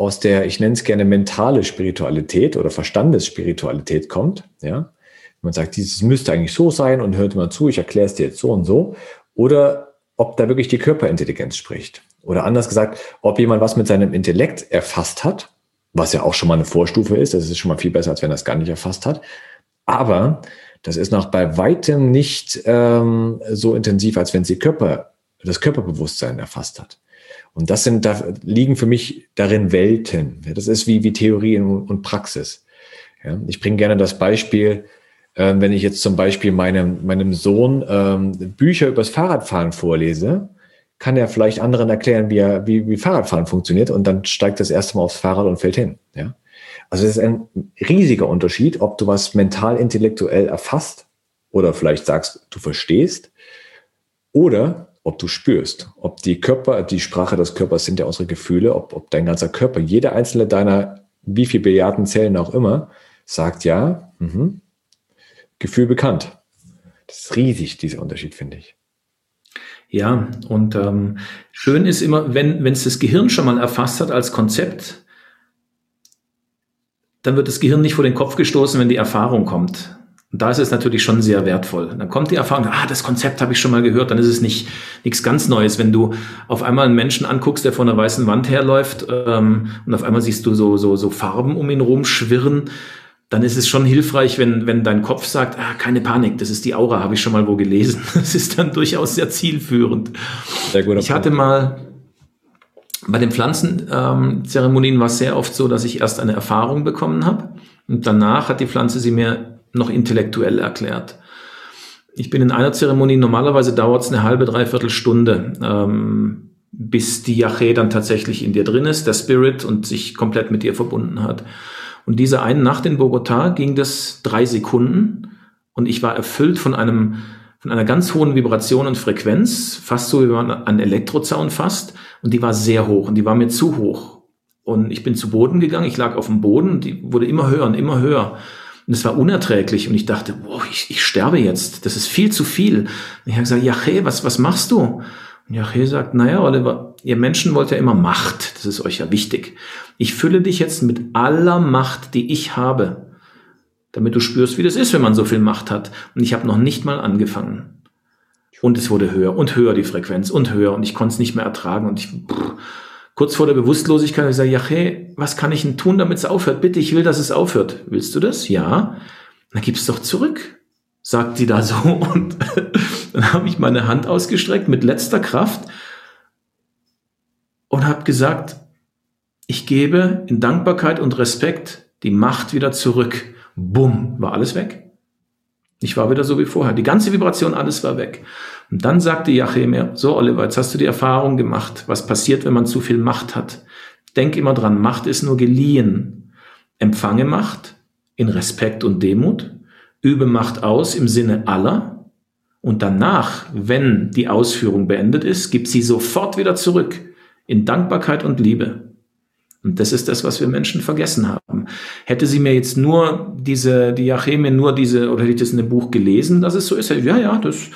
aus der, ich nenne es gerne mentale Spiritualität oder Verstandesspiritualität kommt, ja. Man sagt, dieses müsste eigentlich so sein und hört mal zu, ich erkläre es dir jetzt so und so. Oder ob da wirklich die Körperintelligenz spricht. Oder anders gesagt, ob jemand was mit seinem Intellekt erfasst hat, was ja auch schon mal eine Vorstufe ist, das ist schon mal viel besser, als wenn er es gar nicht erfasst hat. Aber das ist noch bei weitem nicht ähm, so intensiv, als wenn sie Körper, das Körperbewusstsein erfasst hat. Und das sind, da liegen für mich darin Welten. Das ist wie, wie Theorie und Praxis. Ja, ich bringe gerne das Beispiel, äh, wenn ich jetzt zum Beispiel meinem, meinem Sohn ähm, Bücher übers Fahrradfahren vorlese, kann er vielleicht anderen erklären, wie, er, wie, wie Fahrradfahren funktioniert und dann steigt das erste Mal aufs Fahrrad und fällt hin. Ja? Also es ist ein riesiger Unterschied, ob du was mental intellektuell erfasst oder vielleicht sagst, du verstehst oder ob du spürst, ob die Körper, die Sprache des Körpers sind ja unsere Gefühle, ob, ob dein ganzer Körper, jeder einzelne deiner, wie viel Billiarden Zellen auch immer, sagt ja, mh, Gefühl bekannt. Das ist riesig, dieser Unterschied, finde ich. Ja, und ähm, schön ist immer, wenn es das Gehirn schon mal erfasst hat als Konzept, dann wird das Gehirn nicht vor den Kopf gestoßen, wenn die Erfahrung kommt. Und da ist es natürlich schon sehr wertvoll. Dann kommt die Erfahrung, ah, das Konzept habe ich schon mal gehört, dann ist es nicht nichts ganz Neues. Wenn du auf einmal einen Menschen anguckst, der vor einer weißen Wand herläuft ähm, und auf einmal siehst du so, so, so Farben um ihn rum schwirren, dann ist es schon hilfreich, wenn, wenn dein Kopf sagt, ah, keine Panik, das ist die Aura, habe ich schon mal wo gelesen. Das ist dann durchaus sehr zielführend. Sehr gut. Ich hatte mal bei den Pflanzenzeremonien ähm, war es sehr oft so, dass ich erst eine Erfahrung bekommen habe und danach hat die Pflanze sie mir noch intellektuell erklärt. Ich bin in einer Zeremonie, normalerweise dauert es eine halbe, dreiviertel Stunde, ähm, bis die Yache dann tatsächlich in dir drin ist, der Spirit, und sich komplett mit dir verbunden hat. Und diese eine Nacht in Bogota ging das drei Sekunden und ich war erfüllt von einem, von einer ganz hohen Vibration und Frequenz, fast so wie man einen Elektrozaun fasst, und die war sehr hoch und die war mir zu hoch. Und ich bin zu Boden gegangen, ich lag auf dem Boden und die wurde immer höher und immer höher. Und es war unerträglich und ich dachte, wow, ich, ich sterbe jetzt, das ist viel zu viel. Und ich habe gesagt, Jache, was, was machst du? Jache sagt, naja, Oliver, ihr Menschen wollt ja immer Macht, das ist euch ja wichtig. Ich fülle dich jetzt mit aller Macht, die ich habe, damit du spürst, wie das ist, wenn man so viel Macht hat. Und ich habe noch nicht mal angefangen. Und es wurde höher und höher die Frequenz und höher und ich konnte es nicht mehr ertragen und ich brr, kurz vor der Bewusstlosigkeit habe ich gesagt, ja, hey, was kann ich denn tun, damit es aufhört? Bitte, ich will, dass es aufhört. Willst du das? Ja. Dann gib's doch zurück, sagt sie da so. Und dann habe ich meine Hand ausgestreckt mit letzter Kraft und habe gesagt, ich gebe in Dankbarkeit und Respekt die Macht wieder zurück. Bumm, war alles weg. Ich war wieder so wie vorher. Die ganze Vibration, alles war weg. Und dann sagte Yahweh mir, so Oliver, jetzt hast du die Erfahrung gemacht, was passiert, wenn man zu viel Macht hat. Denk immer dran, Macht ist nur geliehen. Empfange Macht in Respekt und Demut, übe Macht aus im Sinne aller und danach, wenn die Ausführung beendet ist, gib sie sofort wieder zurück in Dankbarkeit und Liebe. Und das ist das, was wir Menschen vergessen haben. Hätte sie mir jetzt nur diese, die mir nur diese, oder hätte ich das in dem Buch gelesen, dass es so ist, ja, ja, das,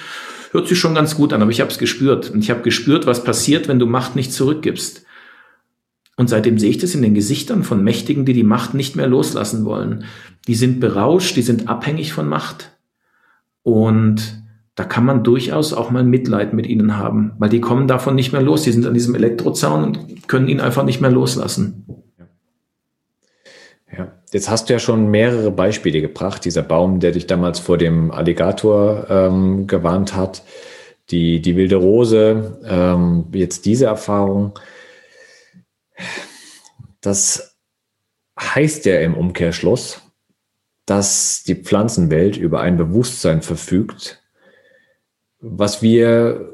hört sich schon ganz gut an, aber ich habe es gespürt. Und ich habe gespürt, was passiert, wenn du Macht nicht zurückgibst. Und seitdem sehe ich das in den Gesichtern von Mächtigen, die die Macht nicht mehr loslassen wollen. Die sind berauscht, die sind abhängig von Macht. Und da kann man durchaus auch mal Mitleid mit ihnen haben, weil die kommen davon nicht mehr los. Die sind an diesem Elektrozaun und können ihn einfach nicht mehr loslassen. Ja, jetzt hast du ja schon mehrere Beispiele gebracht. Dieser Baum, der dich damals vor dem Alligator ähm, gewarnt hat, die, die wilde Rose, ähm, jetzt diese Erfahrung. Das heißt ja im Umkehrschluss, dass die Pflanzenwelt über ein Bewusstsein verfügt, was wir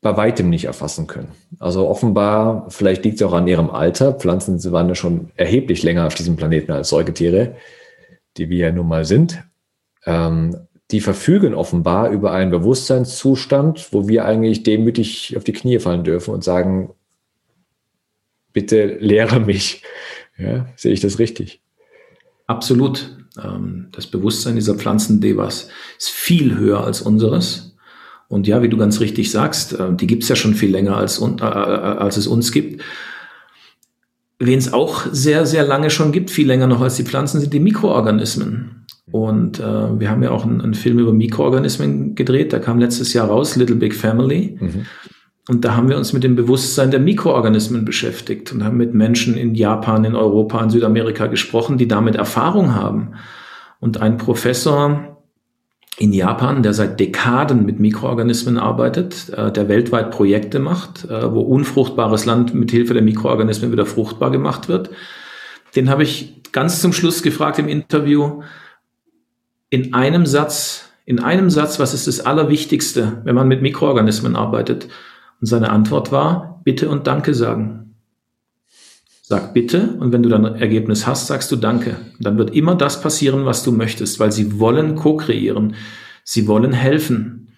bei weitem nicht erfassen können. Also offenbar, vielleicht liegt es auch an ihrem Alter. Pflanzen waren ja schon erheblich länger auf diesem Planeten als Säugetiere, die wir ja nun mal sind. Ähm, die verfügen offenbar über einen Bewusstseinszustand, wo wir eigentlich demütig auf die Knie fallen dürfen und sagen, bitte lehre mich. Ja, sehe ich das richtig? Absolut. Ähm, das Bewusstsein dieser Pflanzendevas ist viel höher als unseres. Und ja, wie du ganz richtig sagst, äh, die gibt es ja schon viel länger, als, äh, als es uns gibt. Wen es auch sehr, sehr lange schon gibt, viel länger noch als die Pflanzen, sind die Mikroorganismen. Und äh, wir haben ja auch einen, einen, Film über Mikroorganismen gedreht, der kam letztes Jahr raus, Little Big Family. Mhm. Und da haben wir uns mit dem Bewusstsein der Mikroorganismen beschäftigt und haben mit Menschen in Japan, in Europa, in Südamerika gesprochen, die damit Erfahrung haben. Und ein Professor in Japan, der seit Dekaden mit Mikroorganismen arbeitet, äh, der weltweit Projekte macht, äh, wo unfruchtbares Land mit Hilfe der Mikroorganismen wieder fruchtbar gemacht wird. Den habe ich ganz zum Schluss gefragt im Interview, in einem Satz, in einem Satz, was ist das Allerwichtigste, wenn man mit Mikroorganismen arbeitet? Und seine Antwort war, bitte und danke sagen. Sag bitte und wenn du dann ein Ergebnis hast, sagst du danke. Dann wird immer das passieren, was du möchtest, weil sie wollen co-kreieren. Sie wollen helfen.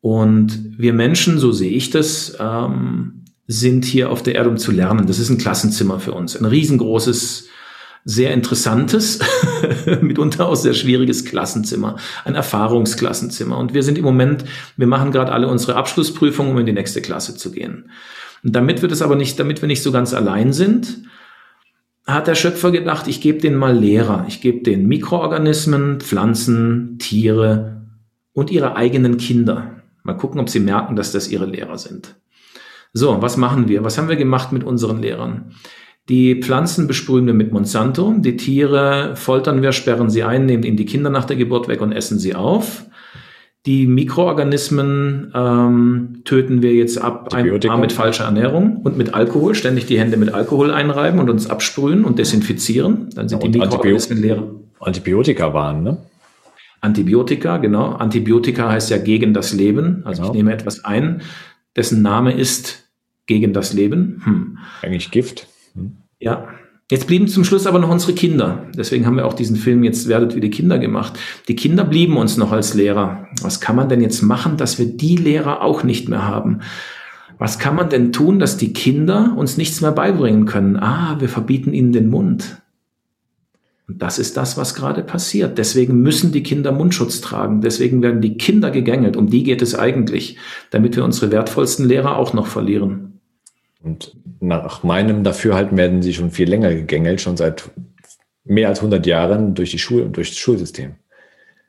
Und wir Menschen, so sehe ich das, ähm, sind hier auf der Erde, um zu lernen. Das ist ein Klassenzimmer für uns. Ein riesengroßes, sehr interessantes, mitunter auch sehr schwieriges Klassenzimmer. Ein Erfahrungsklassenzimmer. Und wir sind im Moment, wir machen gerade alle unsere Abschlussprüfungen, um in die nächste Klasse zu gehen. Und damit wir das aber nicht, damit wir nicht so ganz allein sind, hat der Schöpfer gedacht, ich gebe denen mal Lehrer. Ich gebe den Mikroorganismen, Pflanzen, Tiere und ihre eigenen Kinder. Mal gucken, ob sie merken, dass das ihre Lehrer sind. So, was machen wir? Was haben wir gemacht mit unseren Lehrern? Die Pflanzen besprühen wir mit Monsanto, die Tiere foltern wir, sperren sie ein, nehmen ihnen die Kinder nach der Geburt weg und essen sie auf. Die Mikroorganismen ähm, töten wir jetzt ab ein, mit falscher Ernährung und mit Alkohol, ständig die Hände mit Alkohol einreiben und uns absprühen und desinfizieren. Dann sind ja, die Mikroorganismen leer. Antibiotika waren, ne? Antibiotika, genau. Antibiotika heißt ja gegen das Leben. Also genau. ich nehme etwas ein, dessen Name ist gegen das Leben. Hm. Eigentlich Gift. Hm. Ja, Jetzt blieben zum Schluss aber noch unsere Kinder. Deswegen haben wir auch diesen Film jetzt werdet wie die Kinder gemacht. Die Kinder blieben uns noch als Lehrer. Was kann man denn jetzt machen, dass wir die Lehrer auch nicht mehr haben? Was kann man denn tun, dass die Kinder uns nichts mehr beibringen können? Ah, wir verbieten ihnen den Mund. Und das ist das, was gerade passiert. Deswegen müssen die Kinder Mundschutz tragen. Deswegen werden die Kinder gegängelt. Um die geht es eigentlich, damit wir unsere wertvollsten Lehrer auch noch verlieren. Und nach meinem Dafürhalten werden sie schon viel länger gegängelt, schon seit mehr als 100 Jahren durch die Schule und durch das Schulsystem.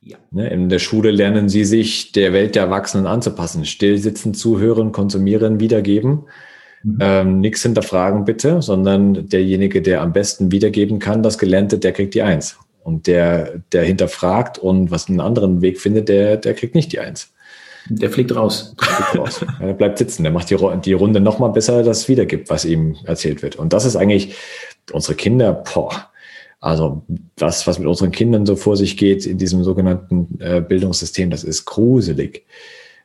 Ja. Ne, in der Schule lernen sie sich der Welt der Erwachsenen anzupassen. Still sitzen, zuhören, konsumieren, wiedergeben. Mhm. Ähm, nichts hinterfragen bitte, sondern derjenige, der am besten wiedergeben kann, das Gelernte, der kriegt die Eins. Und der, der hinterfragt und was einen anderen Weg findet, der, der kriegt nicht die Eins. Der fliegt raus. Der, fliegt raus. er bleibt sitzen. Der macht die, die Runde noch mal besser, das wiedergibt, was ihm erzählt wird. Und das ist eigentlich unsere Kinder, boah, also das, was mit unseren Kindern so vor sich geht in diesem sogenannten äh, Bildungssystem, das ist gruselig.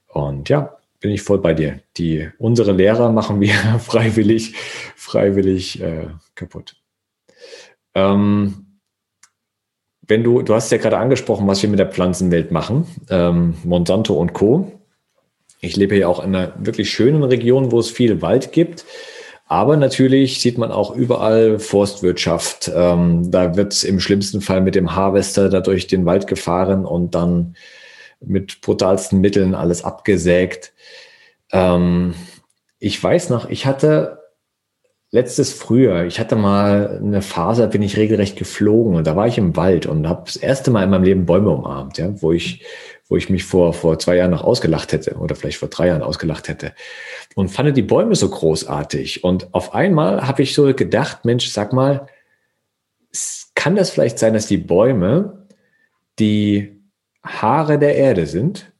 Und ja, bin ich voll bei dir. Die unsere Lehrer machen wir freiwillig, freiwillig äh, kaputt. Ähm, wenn du, du hast ja gerade angesprochen, was wir mit der Pflanzenwelt machen, ähm, Monsanto und Co. Ich lebe ja auch in einer wirklich schönen Region, wo es viel Wald gibt. Aber natürlich sieht man auch überall Forstwirtschaft. Ähm, da wird im schlimmsten Fall mit dem Harvester da durch den Wald gefahren und dann mit brutalsten Mitteln alles abgesägt. Ähm, ich weiß noch, ich hatte letztes Frühjahr, ich hatte mal eine Phase, da bin ich regelrecht geflogen und da war ich im Wald und habe das erste Mal in meinem Leben Bäume umarmt, ja, wo ich, wo ich mich vor, vor zwei Jahren noch ausgelacht hätte oder vielleicht vor drei Jahren ausgelacht hätte und fand die Bäume so großartig. Und auf einmal habe ich so gedacht, Mensch, sag mal, kann das vielleicht sein, dass die Bäume die Haare der Erde sind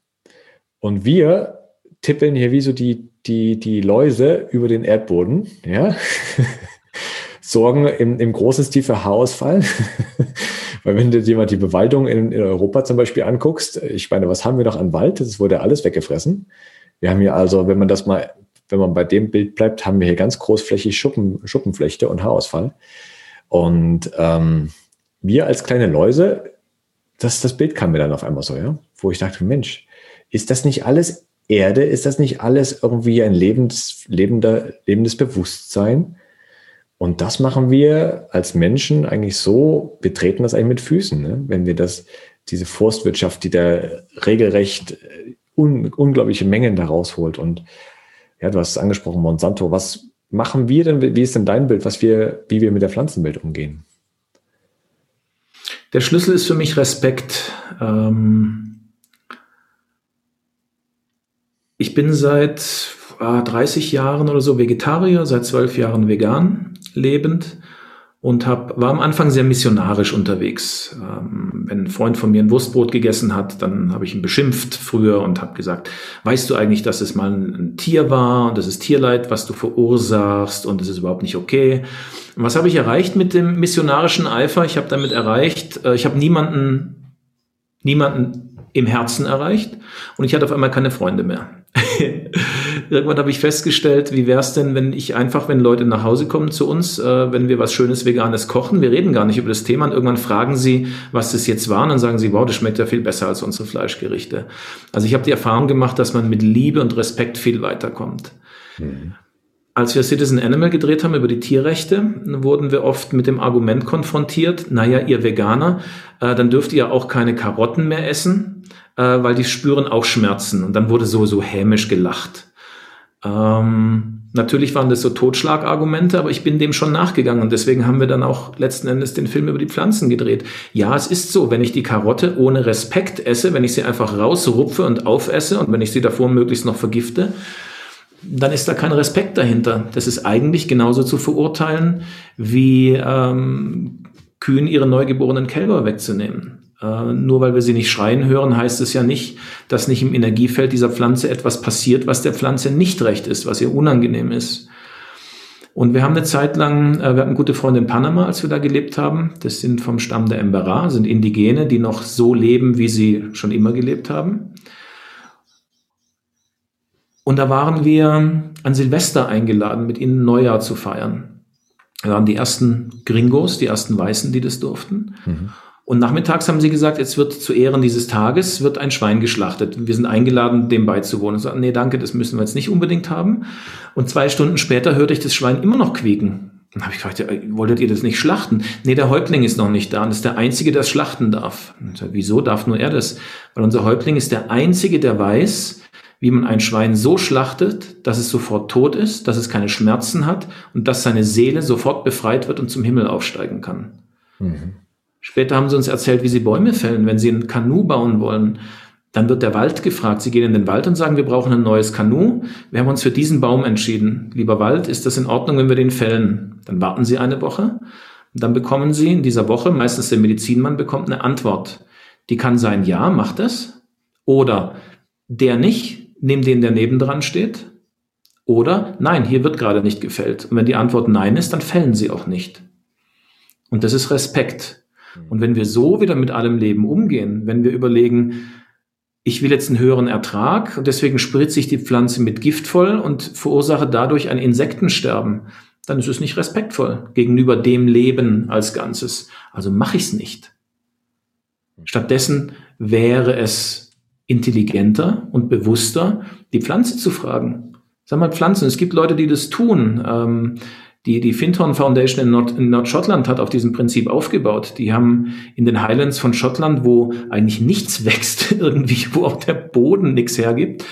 und wir tippeln hier wie so die, die, die Läuse über den Erdboden, ja, sorgen im, im großen Stil für Haarausfall. Weil wenn du dir mal die Bewaldung in, in, Europa zum Beispiel anguckst, ich meine, was haben wir noch an Wald? Das wurde alles weggefressen. Wir haben hier also, wenn man das mal, wenn man bei dem Bild bleibt, haben wir hier ganz großflächig Schuppen, Schuppenflechte und Haarausfall. Und ähm, wir als kleine Läuse, das, das Bild kam mir dann auf einmal so, ja, wo ich dachte, Mensch, ist das nicht alles Erde, ist das nicht alles irgendwie ein lebens, lebender, lebendes Bewusstsein? Und das machen wir als Menschen eigentlich so, wir treten das eigentlich mit Füßen, ne? wenn wir das, diese Forstwirtschaft, die da regelrecht äh, un, unglaubliche Mengen da rausholt. Und ja, du hast es angesprochen, Monsanto, was machen wir denn, wie ist denn dein Bild, was wir, wie wir mit der Pflanzenwelt umgehen? Der Schlüssel ist für mich Respekt. Ähm ich bin seit 30 Jahren oder so Vegetarier, seit zwölf Jahren vegan lebend und hab, war am Anfang sehr missionarisch unterwegs. Ähm, wenn ein Freund von mir ein Wurstbrot gegessen hat, dann habe ich ihn beschimpft früher und habe gesagt, weißt du eigentlich, dass es mal ein, ein, Tier war und das ist Tierleid, was du verursachst und es ist überhaupt nicht okay. Und was habe ich erreicht mit dem missionarischen Eifer? Ich habe damit erreicht, äh, ich habe niemanden, niemanden im Herzen erreicht und ich hatte auf einmal keine Freunde mehr. Irgendwann habe ich festgestellt, wie wäre es denn, wenn ich einfach, wenn Leute nach Hause kommen zu uns, äh, wenn wir was Schönes Veganes kochen, wir reden gar nicht über das Thema und irgendwann fragen sie, was das jetzt war und dann sagen sie, wow, das schmeckt ja viel besser als unsere Fleischgerichte. Also ich habe die Erfahrung gemacht, dass man mit Liebe und Respekt viel weiterkommt. Mhm. Als wir Citizen Animal gedreht haben über die Tierrechte, wurden wir oft mit dem Argument konfrontiert, naja, ihr Veganer, äh, dann dürft ihr auch keine Karotten mehr essen, äh, weil die spüren auch Schmerzen. Und dann wurde so, so hämisch gelacht. Ähm, natürlich waren das so Totschlagargumente, aber ich bin dem schon nachgegangen und deswegen haben wir dann auch letzten Endes den Film über die Pflanzen gedreht. Ja, es ist so, wenn ich die Karotte ohne Respekt esse, wenn ich sie einfach rausrupfe und aufesse und wenn ich sie davor möglichst noch vergifte, dann ist da kein Respekt dahinter. Das ist eigentlich genauso zu verurteilen, wie ähm, Kühen ihre neugeborenen Kälber wegzunehmen. Äh, nur weil wir sie nicht schreien hören, heißt es ja nicht, dass nicht im Energiefeld dieser Pflanze etwas passiert, was der Pflanze nicht recht ist, was ihr unangenehm ist. Und wir haben eine Zeit lang, äh, wir hatten gute Freunde in Panama, als wir da gelebt haben. Das sind vom Stamm der Embera, sind Indigene, die noch so leben, wie sie schon immer gelebt haben. Und da waren wir an Silvester eingeladen, mit ihnen Neujahr zu feiern. Wir waren die ersten Gringos, die ersten Weißen, die das durften. Mhm. Und nachmittags haben sie gesagt, jetzt wird zu Ehren dieses Tages wird ein Schwein geschlachtet. Wir sind eingeladen, dem beizuwohnen. Und sagten, nee, danke, das müssen wir jetzt nicht unbedingt haben. Und zwei Stunden später hörte ich das Schwein immer noch quieken. Dann habe ich gefragt, wolltet ihr das nicht schlachten? Nee, der Häuptling ist noch nicht da und ist der Einzige, der es schlachten darf. Sag, wieso darf nur er das? Weil unser Häuptling ist der Einzige, der weiß, wie man ein Schwein so schlachtet, dass es sofort tot ist, dass es keine Schmerzen hat und dass seine Seele sofort befreit wird und zum Himmel aufsteigen kann. Mhm. Später haben sie uns erzählt, wie sie Bäume fällen. Wenn sie ein Kanu bauen wollen, dann wird der Wald gefragt. Sie gehen in den Wald und sagen, wir brauchen ein neues Kanu. Wir haben uns für diesen Baum entschieden. Lieber Wald, ist das in Ordnung, wenn wir den fällen? Dann warten Sie eine Woche. Und dann bekommen Sie in dieser Woche, meistens der Medizinmann bekommt eine Antwort. Die kann sein, ja, macht es. Oder der nicht, nimm den, der nebendran steht. Oder nein, hier wird gerade nicht gefällt. Und wenn die Antwort nein ist, dann fällen Sie auch nicht. Und das ist Respekt. Und wenn wir so wieder mit allem Leben umgehen, wenn wir überlegen, ich will jetzt einen höheren Ertrag und deswegen spritze ich die Pflanze mit Gift voll und verursache dadurch ein Insektensterben, dann ist es nicht respektvoll gegenüber dem Leben als Ganzes. Also mache ich es nicht. Stattdessen wäre es intelligenter und bewusster, die Pflanze zu fragen. Sag mal, Pflanzen, es gibt Leute, die das tun. Ähm, Die, die Finton Foundation in, Nord, in Nordschottland hat auf diesem Prinzip aufgebaut. Die haben in den Highlands von Schottland, wo eigentlich nichts wächst, irgendwie, wo auch der Boden nichts hergibt,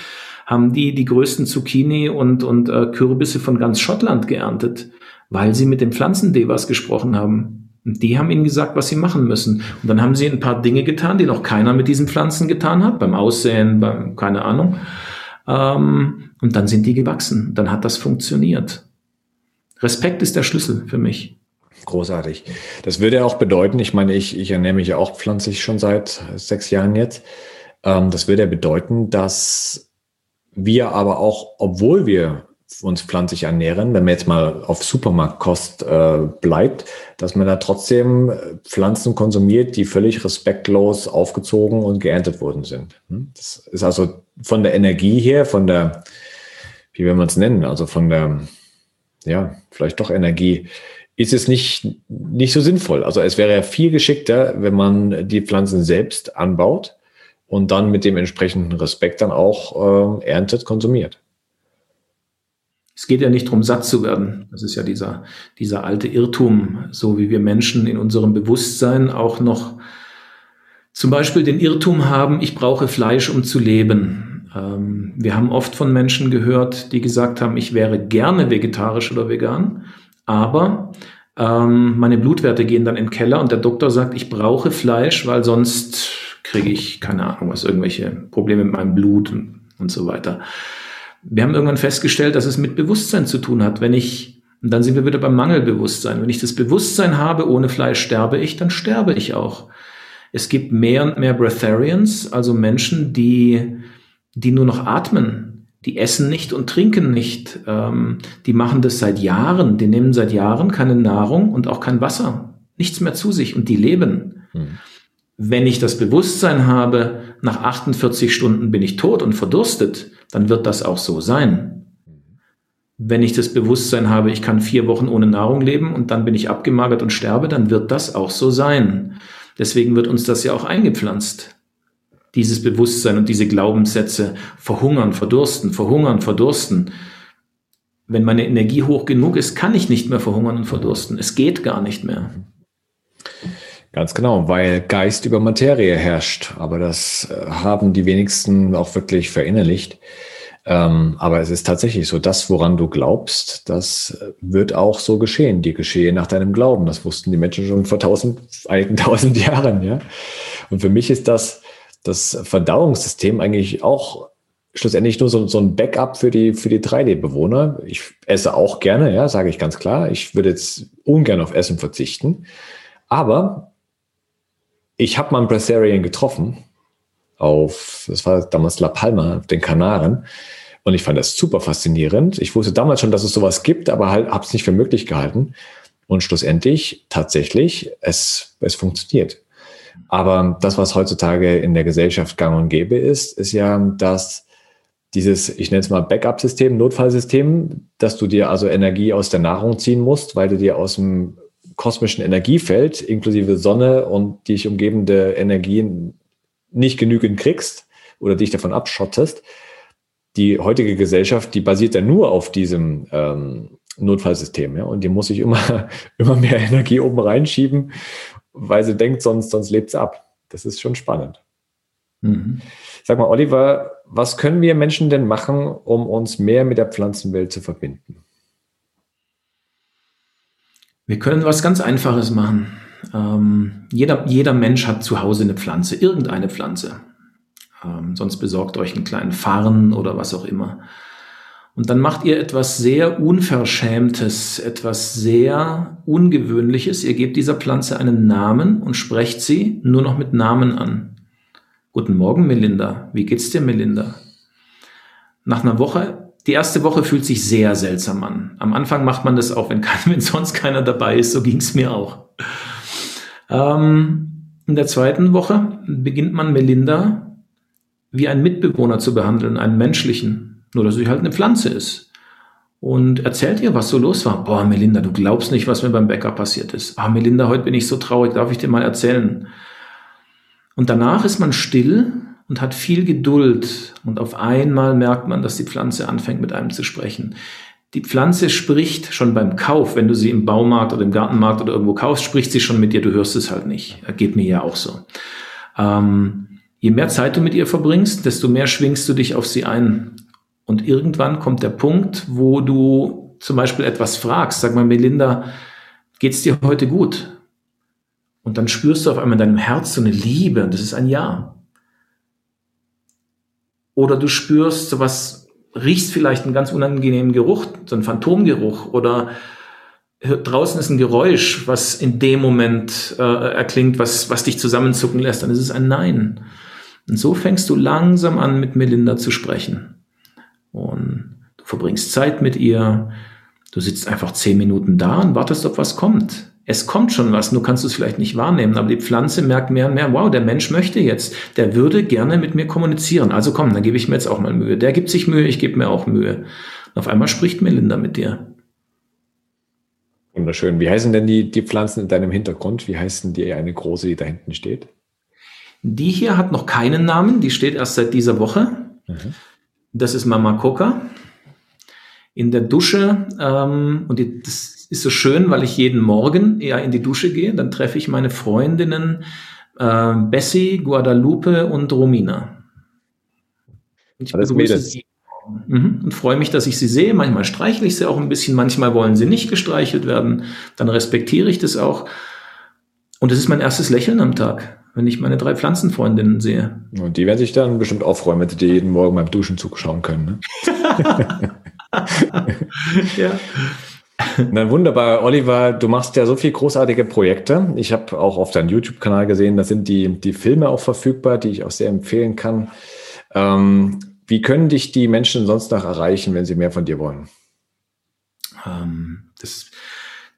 haben die die größten Zucchini und, und äh, Kürbisse von ganz Schottland geerntet, weil sie mit den Pflanzendevas gesprochen haben. Und die haben ihnen gesagt, was sie machen müssen. Und dann haben sie ein paar Dinge getan, die noch keiner mit diesen Pflanzen getan hat, beim Aussäen, beim, keine Ahnung. Ähm, und dann sind die gewachsen. Dann hat das funktioniert. Respekt ist der Schlüssel für mich. Großartig. Das würde auch bedeuten, ich meine, ich, ich ernähre mich ja auch pflanzlich schon seit sechs Jahren jetzt. Ähm, das würde ja bedeuten, dass wir aber auch, obwohl wir uns pflanzlich ernähren, wenn man jetzt mal auf Supermarktkost äh, bleibt, dass man da trotzdem Pflanzen konsumiert, die völlig respektlos aufgezogen und geerntet worden sind. Hm? Das ist also von der Energie her, von der, wie will man es nennen, also von der, ja, vielleicht doch Energie, ist es nicht, nicht so sinnvoll. Also es wäre ja viel geschickter, wenn man die Pflanzen selbst anbaut und dann mit dem entsprechenden Respekt dann auch äh, erntet, konsumiert. Es geht ja nicht darum, satt zu werden. Das ist ja dieser, dieser alte Irrtum, so wie wir Menschen in unserem Bewusstsein auch noch zum Beispiel den Irrtum haben, ich brauche Fleisch, um zu leben. Ähm, wir haben oft von Menschen gehört, die gesagt haben, ich wäre gerne vegetarisch oder vegan, aber ähm, meine Blutwerte gehen dann in den Keller und der Doktor sagt, ich brauche Fleisch, weil sonst kriege ich, keine Ahnung was, irgendwelche Probleme mit meinem Blut und, und so weiter. Wir haben irgendwann festgestellt, dass es mit Bewusstsein zu tun hat. Wenn ich, und dann sind wir wieder beim Mangelbewusstsein. Wenn ich das Bewusstsein habe, ohne Fleisch sterbe ich, dann sterbe ich auch. Es gibt mehr und mehr Breatharians, also Menschen, die, die nur noch atmen. Die essen nicht und trinken nicht. Ähm, die machen das seit Jahren. Die nehmen seit Jahren keine Nahrung und auch kein Wasser. Nichts mehr zu sich und die leben. Hm. Wenn ich das Bewusstsein habe, nach 48 Stunden bin ich tot und verdurstet, dann wird das auch so sein. Wenn ich das Bewusstsein habe, ich kann vier Wochen ohne Nahrung leben und dann bin ich abgemagert und sterbe, dann wird das auch so sein. Deswegen wird uns das ja auch eingepflanzt. Dieses Bewusstsein und diese Glaubenssätze verhungern, verdursten, verhungern, verdursten. Wenn meine Energie hoch genug ist, kann ich nicht mehr verhungern und verdursten. Es geht gar nicht mehr. Ganz genau, weil Geist über Materie herrscht. Aber das äh, haben die wenigsten auch wirklich verinnerlicht. Ähm, aber es ist tatsächlich so, das, woran du glaubst, das äh, wird auch so geschehen. Die geschehe nach deinem Glauben. Das wussten die Menschen schon vor tausend, einigen tausend Jahren, ja. Und für mich ist das, das Verdauungssystem eigentlich auch schlussendlich nur so, so ein Backup für die, für die 3D-Bewohner. Ich esse auch gerne, ja, sage ich ganz klar. Ich würde jetzt ungern auf Essen verzichten. Aber ich habe mal einen Breatharian getroffen auf, das war damals La Palma, auf den Kanaren. Und ich fand das super faszinierend. Ich wusste damals schon, dass es sowas gibt, aber halt habe es nicht für möglich gehalten. Und schlussendlich tatsächlich, es, es funktioniert. Aber das, was heutzutage in der Gesellschaft gang und gäbe ist, ist ja, dass dieses, ich nenne es mal Backup-System, Notfallsystem, dass du dir also Energie aus der Nahrung ziehen musst, weil du dir aus dem kosmischen Energiefeld inklusive Sonne und dich umgebende Energien nicht genügend kriegst oder dich davon abschottest. Die heutige Gesellschaft, die basiert ja nur auf diesem ähm, Notfallsystem, ja, und die muss sich immer, immer mehr Energie oben reinschieben, weil sie denkt, sonst, sonst lebt es ab. Das ist schon spannend. Mhm. Sag mal, Oliver, was können wir Menschen denn machen, um uns mehr mit der Pflanzenwelt zu verbinden? Wir können was ganz Einfaches machen. Ähm, jeder, jeder Mensch hat zu Hause eine Pflanze, irgendeine Pflanze. Ähm, sonst besorgt euch einen kleinen Farn oder was auch immer. Und dann macht ihr etwas sehr Unverschämtes, etwas sehr Ungewöhnliches. Ihr gebt dieser Pflanze einen Namen und sprecht sie nur noch mit Namen an. Guten Morgen, Melinda. Wie geht's dir, Melinda? Nach einer Woche die erste Woche fühlt sich sehr seltsam an. Am Anfang macht man das auch, wenn, kein, wenn sonst keiner dabei ist. So ging es mir auch. Ähm, in der zweiten Woche beginnt man Melinda wie einen Mitbewohner zu behandeln, einen menschlichen, nur dass sie halt eine Pflanze ist. Und erzählt ihr, was so los war. Boah, Melinda, du glaubst nicht, was mir beim Bäcker passiert ist. Ah, Melinda, heute bin ich so traurig, darf ich dir mal erzählen? Und danach ist man still und hat viel Geduld. Und auf einmal merkt man, dass die Pflanze anfängt, mit einem zu sprechen. Die Pflanze spricht schon beim Kauf, wenn du sie im Baumarkt oder im Gartenmarkt oder irgendwo kaufst, spricht sie schon mit dir, du hörst es halt nicht. Geht mir ja auch so. Ähm, je mehr Zeit du mit ihr verbringst, desto mehr schwingst du dich auf sie ein. Und irgendwann kommt der Punkt, wo du zum Beispiel etwas fragst. Sag mal, Melinda, geht's dir heute gut? Und dann spürst du auf einmal in deinem Herz so eine Liebe und das ist ein Ja. Oder du spürst so was, riechst vielleicht einen ganz unangenehmen Geruch, so einen Phantomgeruch oder draußen ist ein Geräusch, was in dem Moment äh, erklingt, was, was dich zusammenzucken lässt, dann ist es ein Nein. Und so fängst du langsam an, mit Melinda zu sprechen. Und du verbringst Zeit mit ihr, du sitzt einfach zehn Minuten da und wartest, ob was kommt es kommt schon was, nur kannst du es vielleicht nicht wahrnehmen. Aber die Pflanze merkt mehr und mehr, wow, der Mensch möchte jetzt, der würde gerne mit mir kommunizieren. Also komm, dann gebe ich mir jetzt auch mal Mühe. Der gibt sich Mühe, ich gebe mir auch Mühe. Und auf einmal spricht Melinda mit dir. Wunderschön. Wie heißen denn die, die Pflanzen in deinem Hintergrund? Wie heißen die eine große, die da hinten steht? Die hier hat noch keinen Namen, die steht erst seit dieser Woche. Mhm. Das ist Mama Coca. In der Dusche, ähm, und die, das ist so schön, weil ich jeden Morgen eher in die Dusche gehe. Dann treffe ich meine Freundinnen äh, Bessie, Guadalupe und Romina. Und ich Alles begrüße sie mhm. und freue mich, dass ich sie sehe. Manchmal streichle ich sie auch ein bisschen, manchmal wollen sie nicht gestreichelt werden. Dann respektiere ich das auch. Und es ist mein erstes Lächeln am Tag, wenn ich meine drei Pflanzenfreundinnen sehe. Und die werden sich dann bestimmt auch freuen, wenn sie dir jeden Morgen beim Duschen zuschauen können. Ne? ja. Na wunderbar, Oliver, du machst ja so viele großartige Projekte. Ich habe auch auf deinem YouTube-Kanal gesehen, da sind die, die Filme auch verfügbar, die ich auch sehr empfehlen kann. Ähm, wie können dich die Menschen sonst noch erreichen, wenn sie mehr von dir wollen? Ähm, das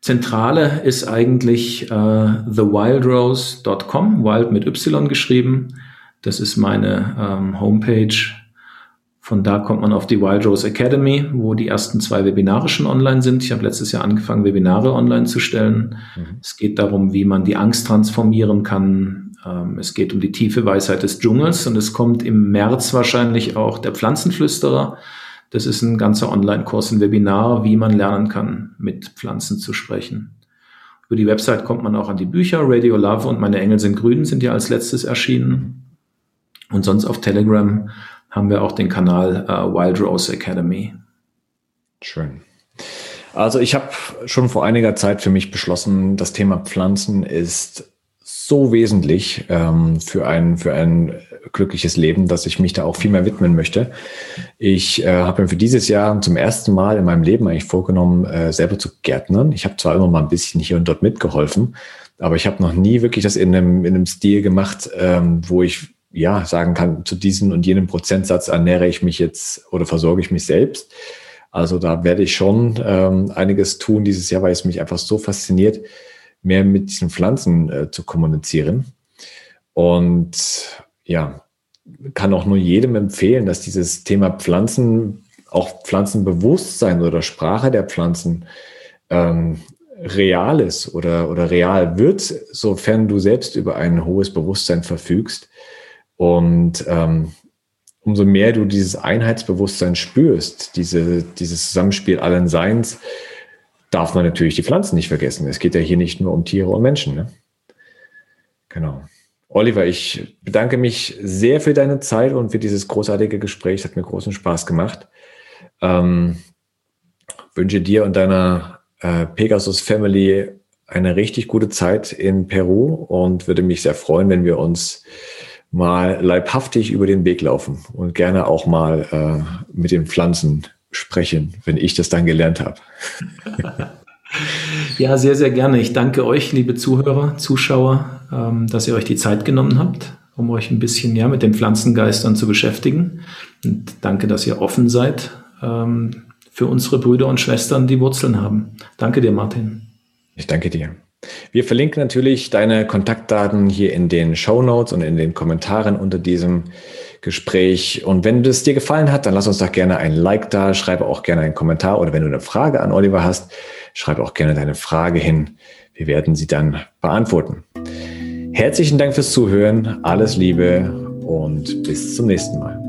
Zentrale ist eigentlich äh, thewildrose.com, wild mit Y geschrieben. Das ist meine ähm, Homepage von da kommt man auf die Wild Rose Academy, wo die ersten zwei Webinare schon online sind. Ich habe letztes Jahr angefangen, Webinare online zu stellen. Mhm. Es geht darum, wie man die Angst transformieren kann. Ähm, es geht um die tiefe Weisheit des Dschungels und es kommt im März wahrscheinlich auch der Pflanzenflüsterer. Das ist ein ganzer Online-Kurs, ein Webinar, wie man lernen kann, mit Pflanzen zu sprechen. Über die Website kommt man auch an die Bücher. Radio Love und Meine Engel sind grün sind ja als letztes erschienen. Und sonst auf Telegram haben wir auch den Kanal äh, Wild Rose Academy. Schön. Also ich habe schon vor einiger Zeit für mich beschlossen, das Thema Pflanzen ist so wesentlich ähm, für, ein, für ein glückliches Leben, dass ich mich da auch viel mehr widmen möchte. Ich äh, habe mir für dieses Jahr zum ersten Mal in meinem Leben eigentlich vorgenommen, äh, selber zu gärtnern. Ich habe zwar immer mal ein bisschen hier und dort mitgeholfen, aber ich habe noch nie wirklich das in einem, in einem Stil gemacht, ähm, wo ich ja, sagen kann, zu diesem und jenem Prozentsatz ernähre ich mich jetzt oder versorge ich mich selbst. Also da werde ich schon ähm, einiges tun dieses Jahr, weil es mich einfach so fasziniert, mehr mit diesen Pflanzen äh, zu kommunizieren. Und ja, kann auch nur jedem empfehlen, dass dieses Thema Pflanzen, auch Pflanzenbewusstsein oder Sprache der Pflanzen ähm, real ist oder, oder real wird, sofern du selbst über ein hohes Bewusstsein verfügst und ähm, umso mehr du dieses Einheitsbewusstsein spürst, diese, dieses Zusammenspiel allen Seins, darf man natürlich die Pflanzen nicht vergessen. Es geht ja hier nicht nur um Tiere und Menschen. Ne? Genau. Oliver, ich bedanke mich sehr für deine Zeit und für dieses großartige Gespräch. Es hat mir großen Spaß gemacht. Ähm, wünsche dir und deiner äh, Pegasus Family eine richtig gute Zeit in Peru und würde mich sehr freuen, wenn wir uns mal leibhaftig über den Weg laufen und gerne auch mal äh, mit den Pflanzen sprechen, wenn ich das dann gelernt habe. ja, sehr, sehr gerne. Ich danke euch, liebe Zuhörer, Zuschauer, dass ihr euch die Zeit genommen habt, um euch ein bisschen ja, mit den Pflanzengeistern zu beschäftigen. Und danke, dass ihr offen seid ähm, für unsere Brüder und Schwestern, die Wurzeln haben. Danke dir, Martin. Ich danke dir. Wir verlinken natürlich deine Kontaktdaten hier in den Show Notes und in den Kommentaren unter diesem Gespräch. Und wenn es dir gefallen hat, dann lass uns doch gerne ein Like da, schreibe auch gerne einen Kommentar oder wenn du eine Frage an Oliver hast, schreibe auch gerne deine Frage hin. Wir werden sie dann beantworten. Herzlichen Dank fürs Zuhören, alles Liebe und bis zum nächsten Mal.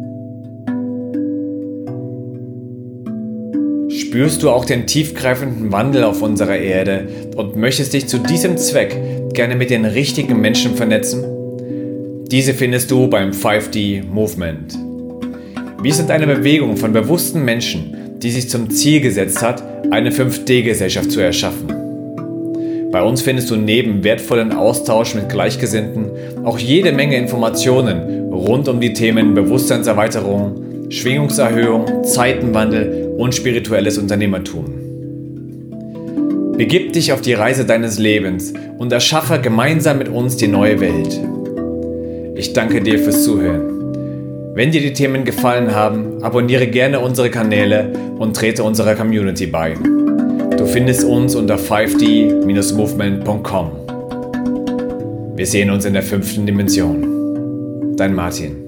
Spürst du auch den tiefgreifenden Wandel auf unserer Erde und möchtest dich zu diesem Zweck gerne mit den richtigen Menschen vernetzen? Diese findest du beim 5D Movement. Wir sind eine Bewegung von bewussten Menschen, die sich zum Ziel gesetzt hat, eine 5D-Gesellschaft zu erschaffen. Bei uns findest du neben wertvollen Austausch mit Gleichgesinnten auch jede Menge Informationen rund um die Themen Bewusstseinserweiterung, Schwingungserhöhung, Zeitenwandel und spirituelles Unternehmertum. Begib dich auf die Reise deines Lebens und erschaffe gemeinsam mit uns die neue Welt. Ich danke dir fürs Zuhören. Wenn dir die Themen gefallen haben, abonniere gerne unsere Kanäle und trete unserer Community bei. Du findest uns unter 5d-movement.com. Wir sehen uns in der fünften Dimension. Dein Martin.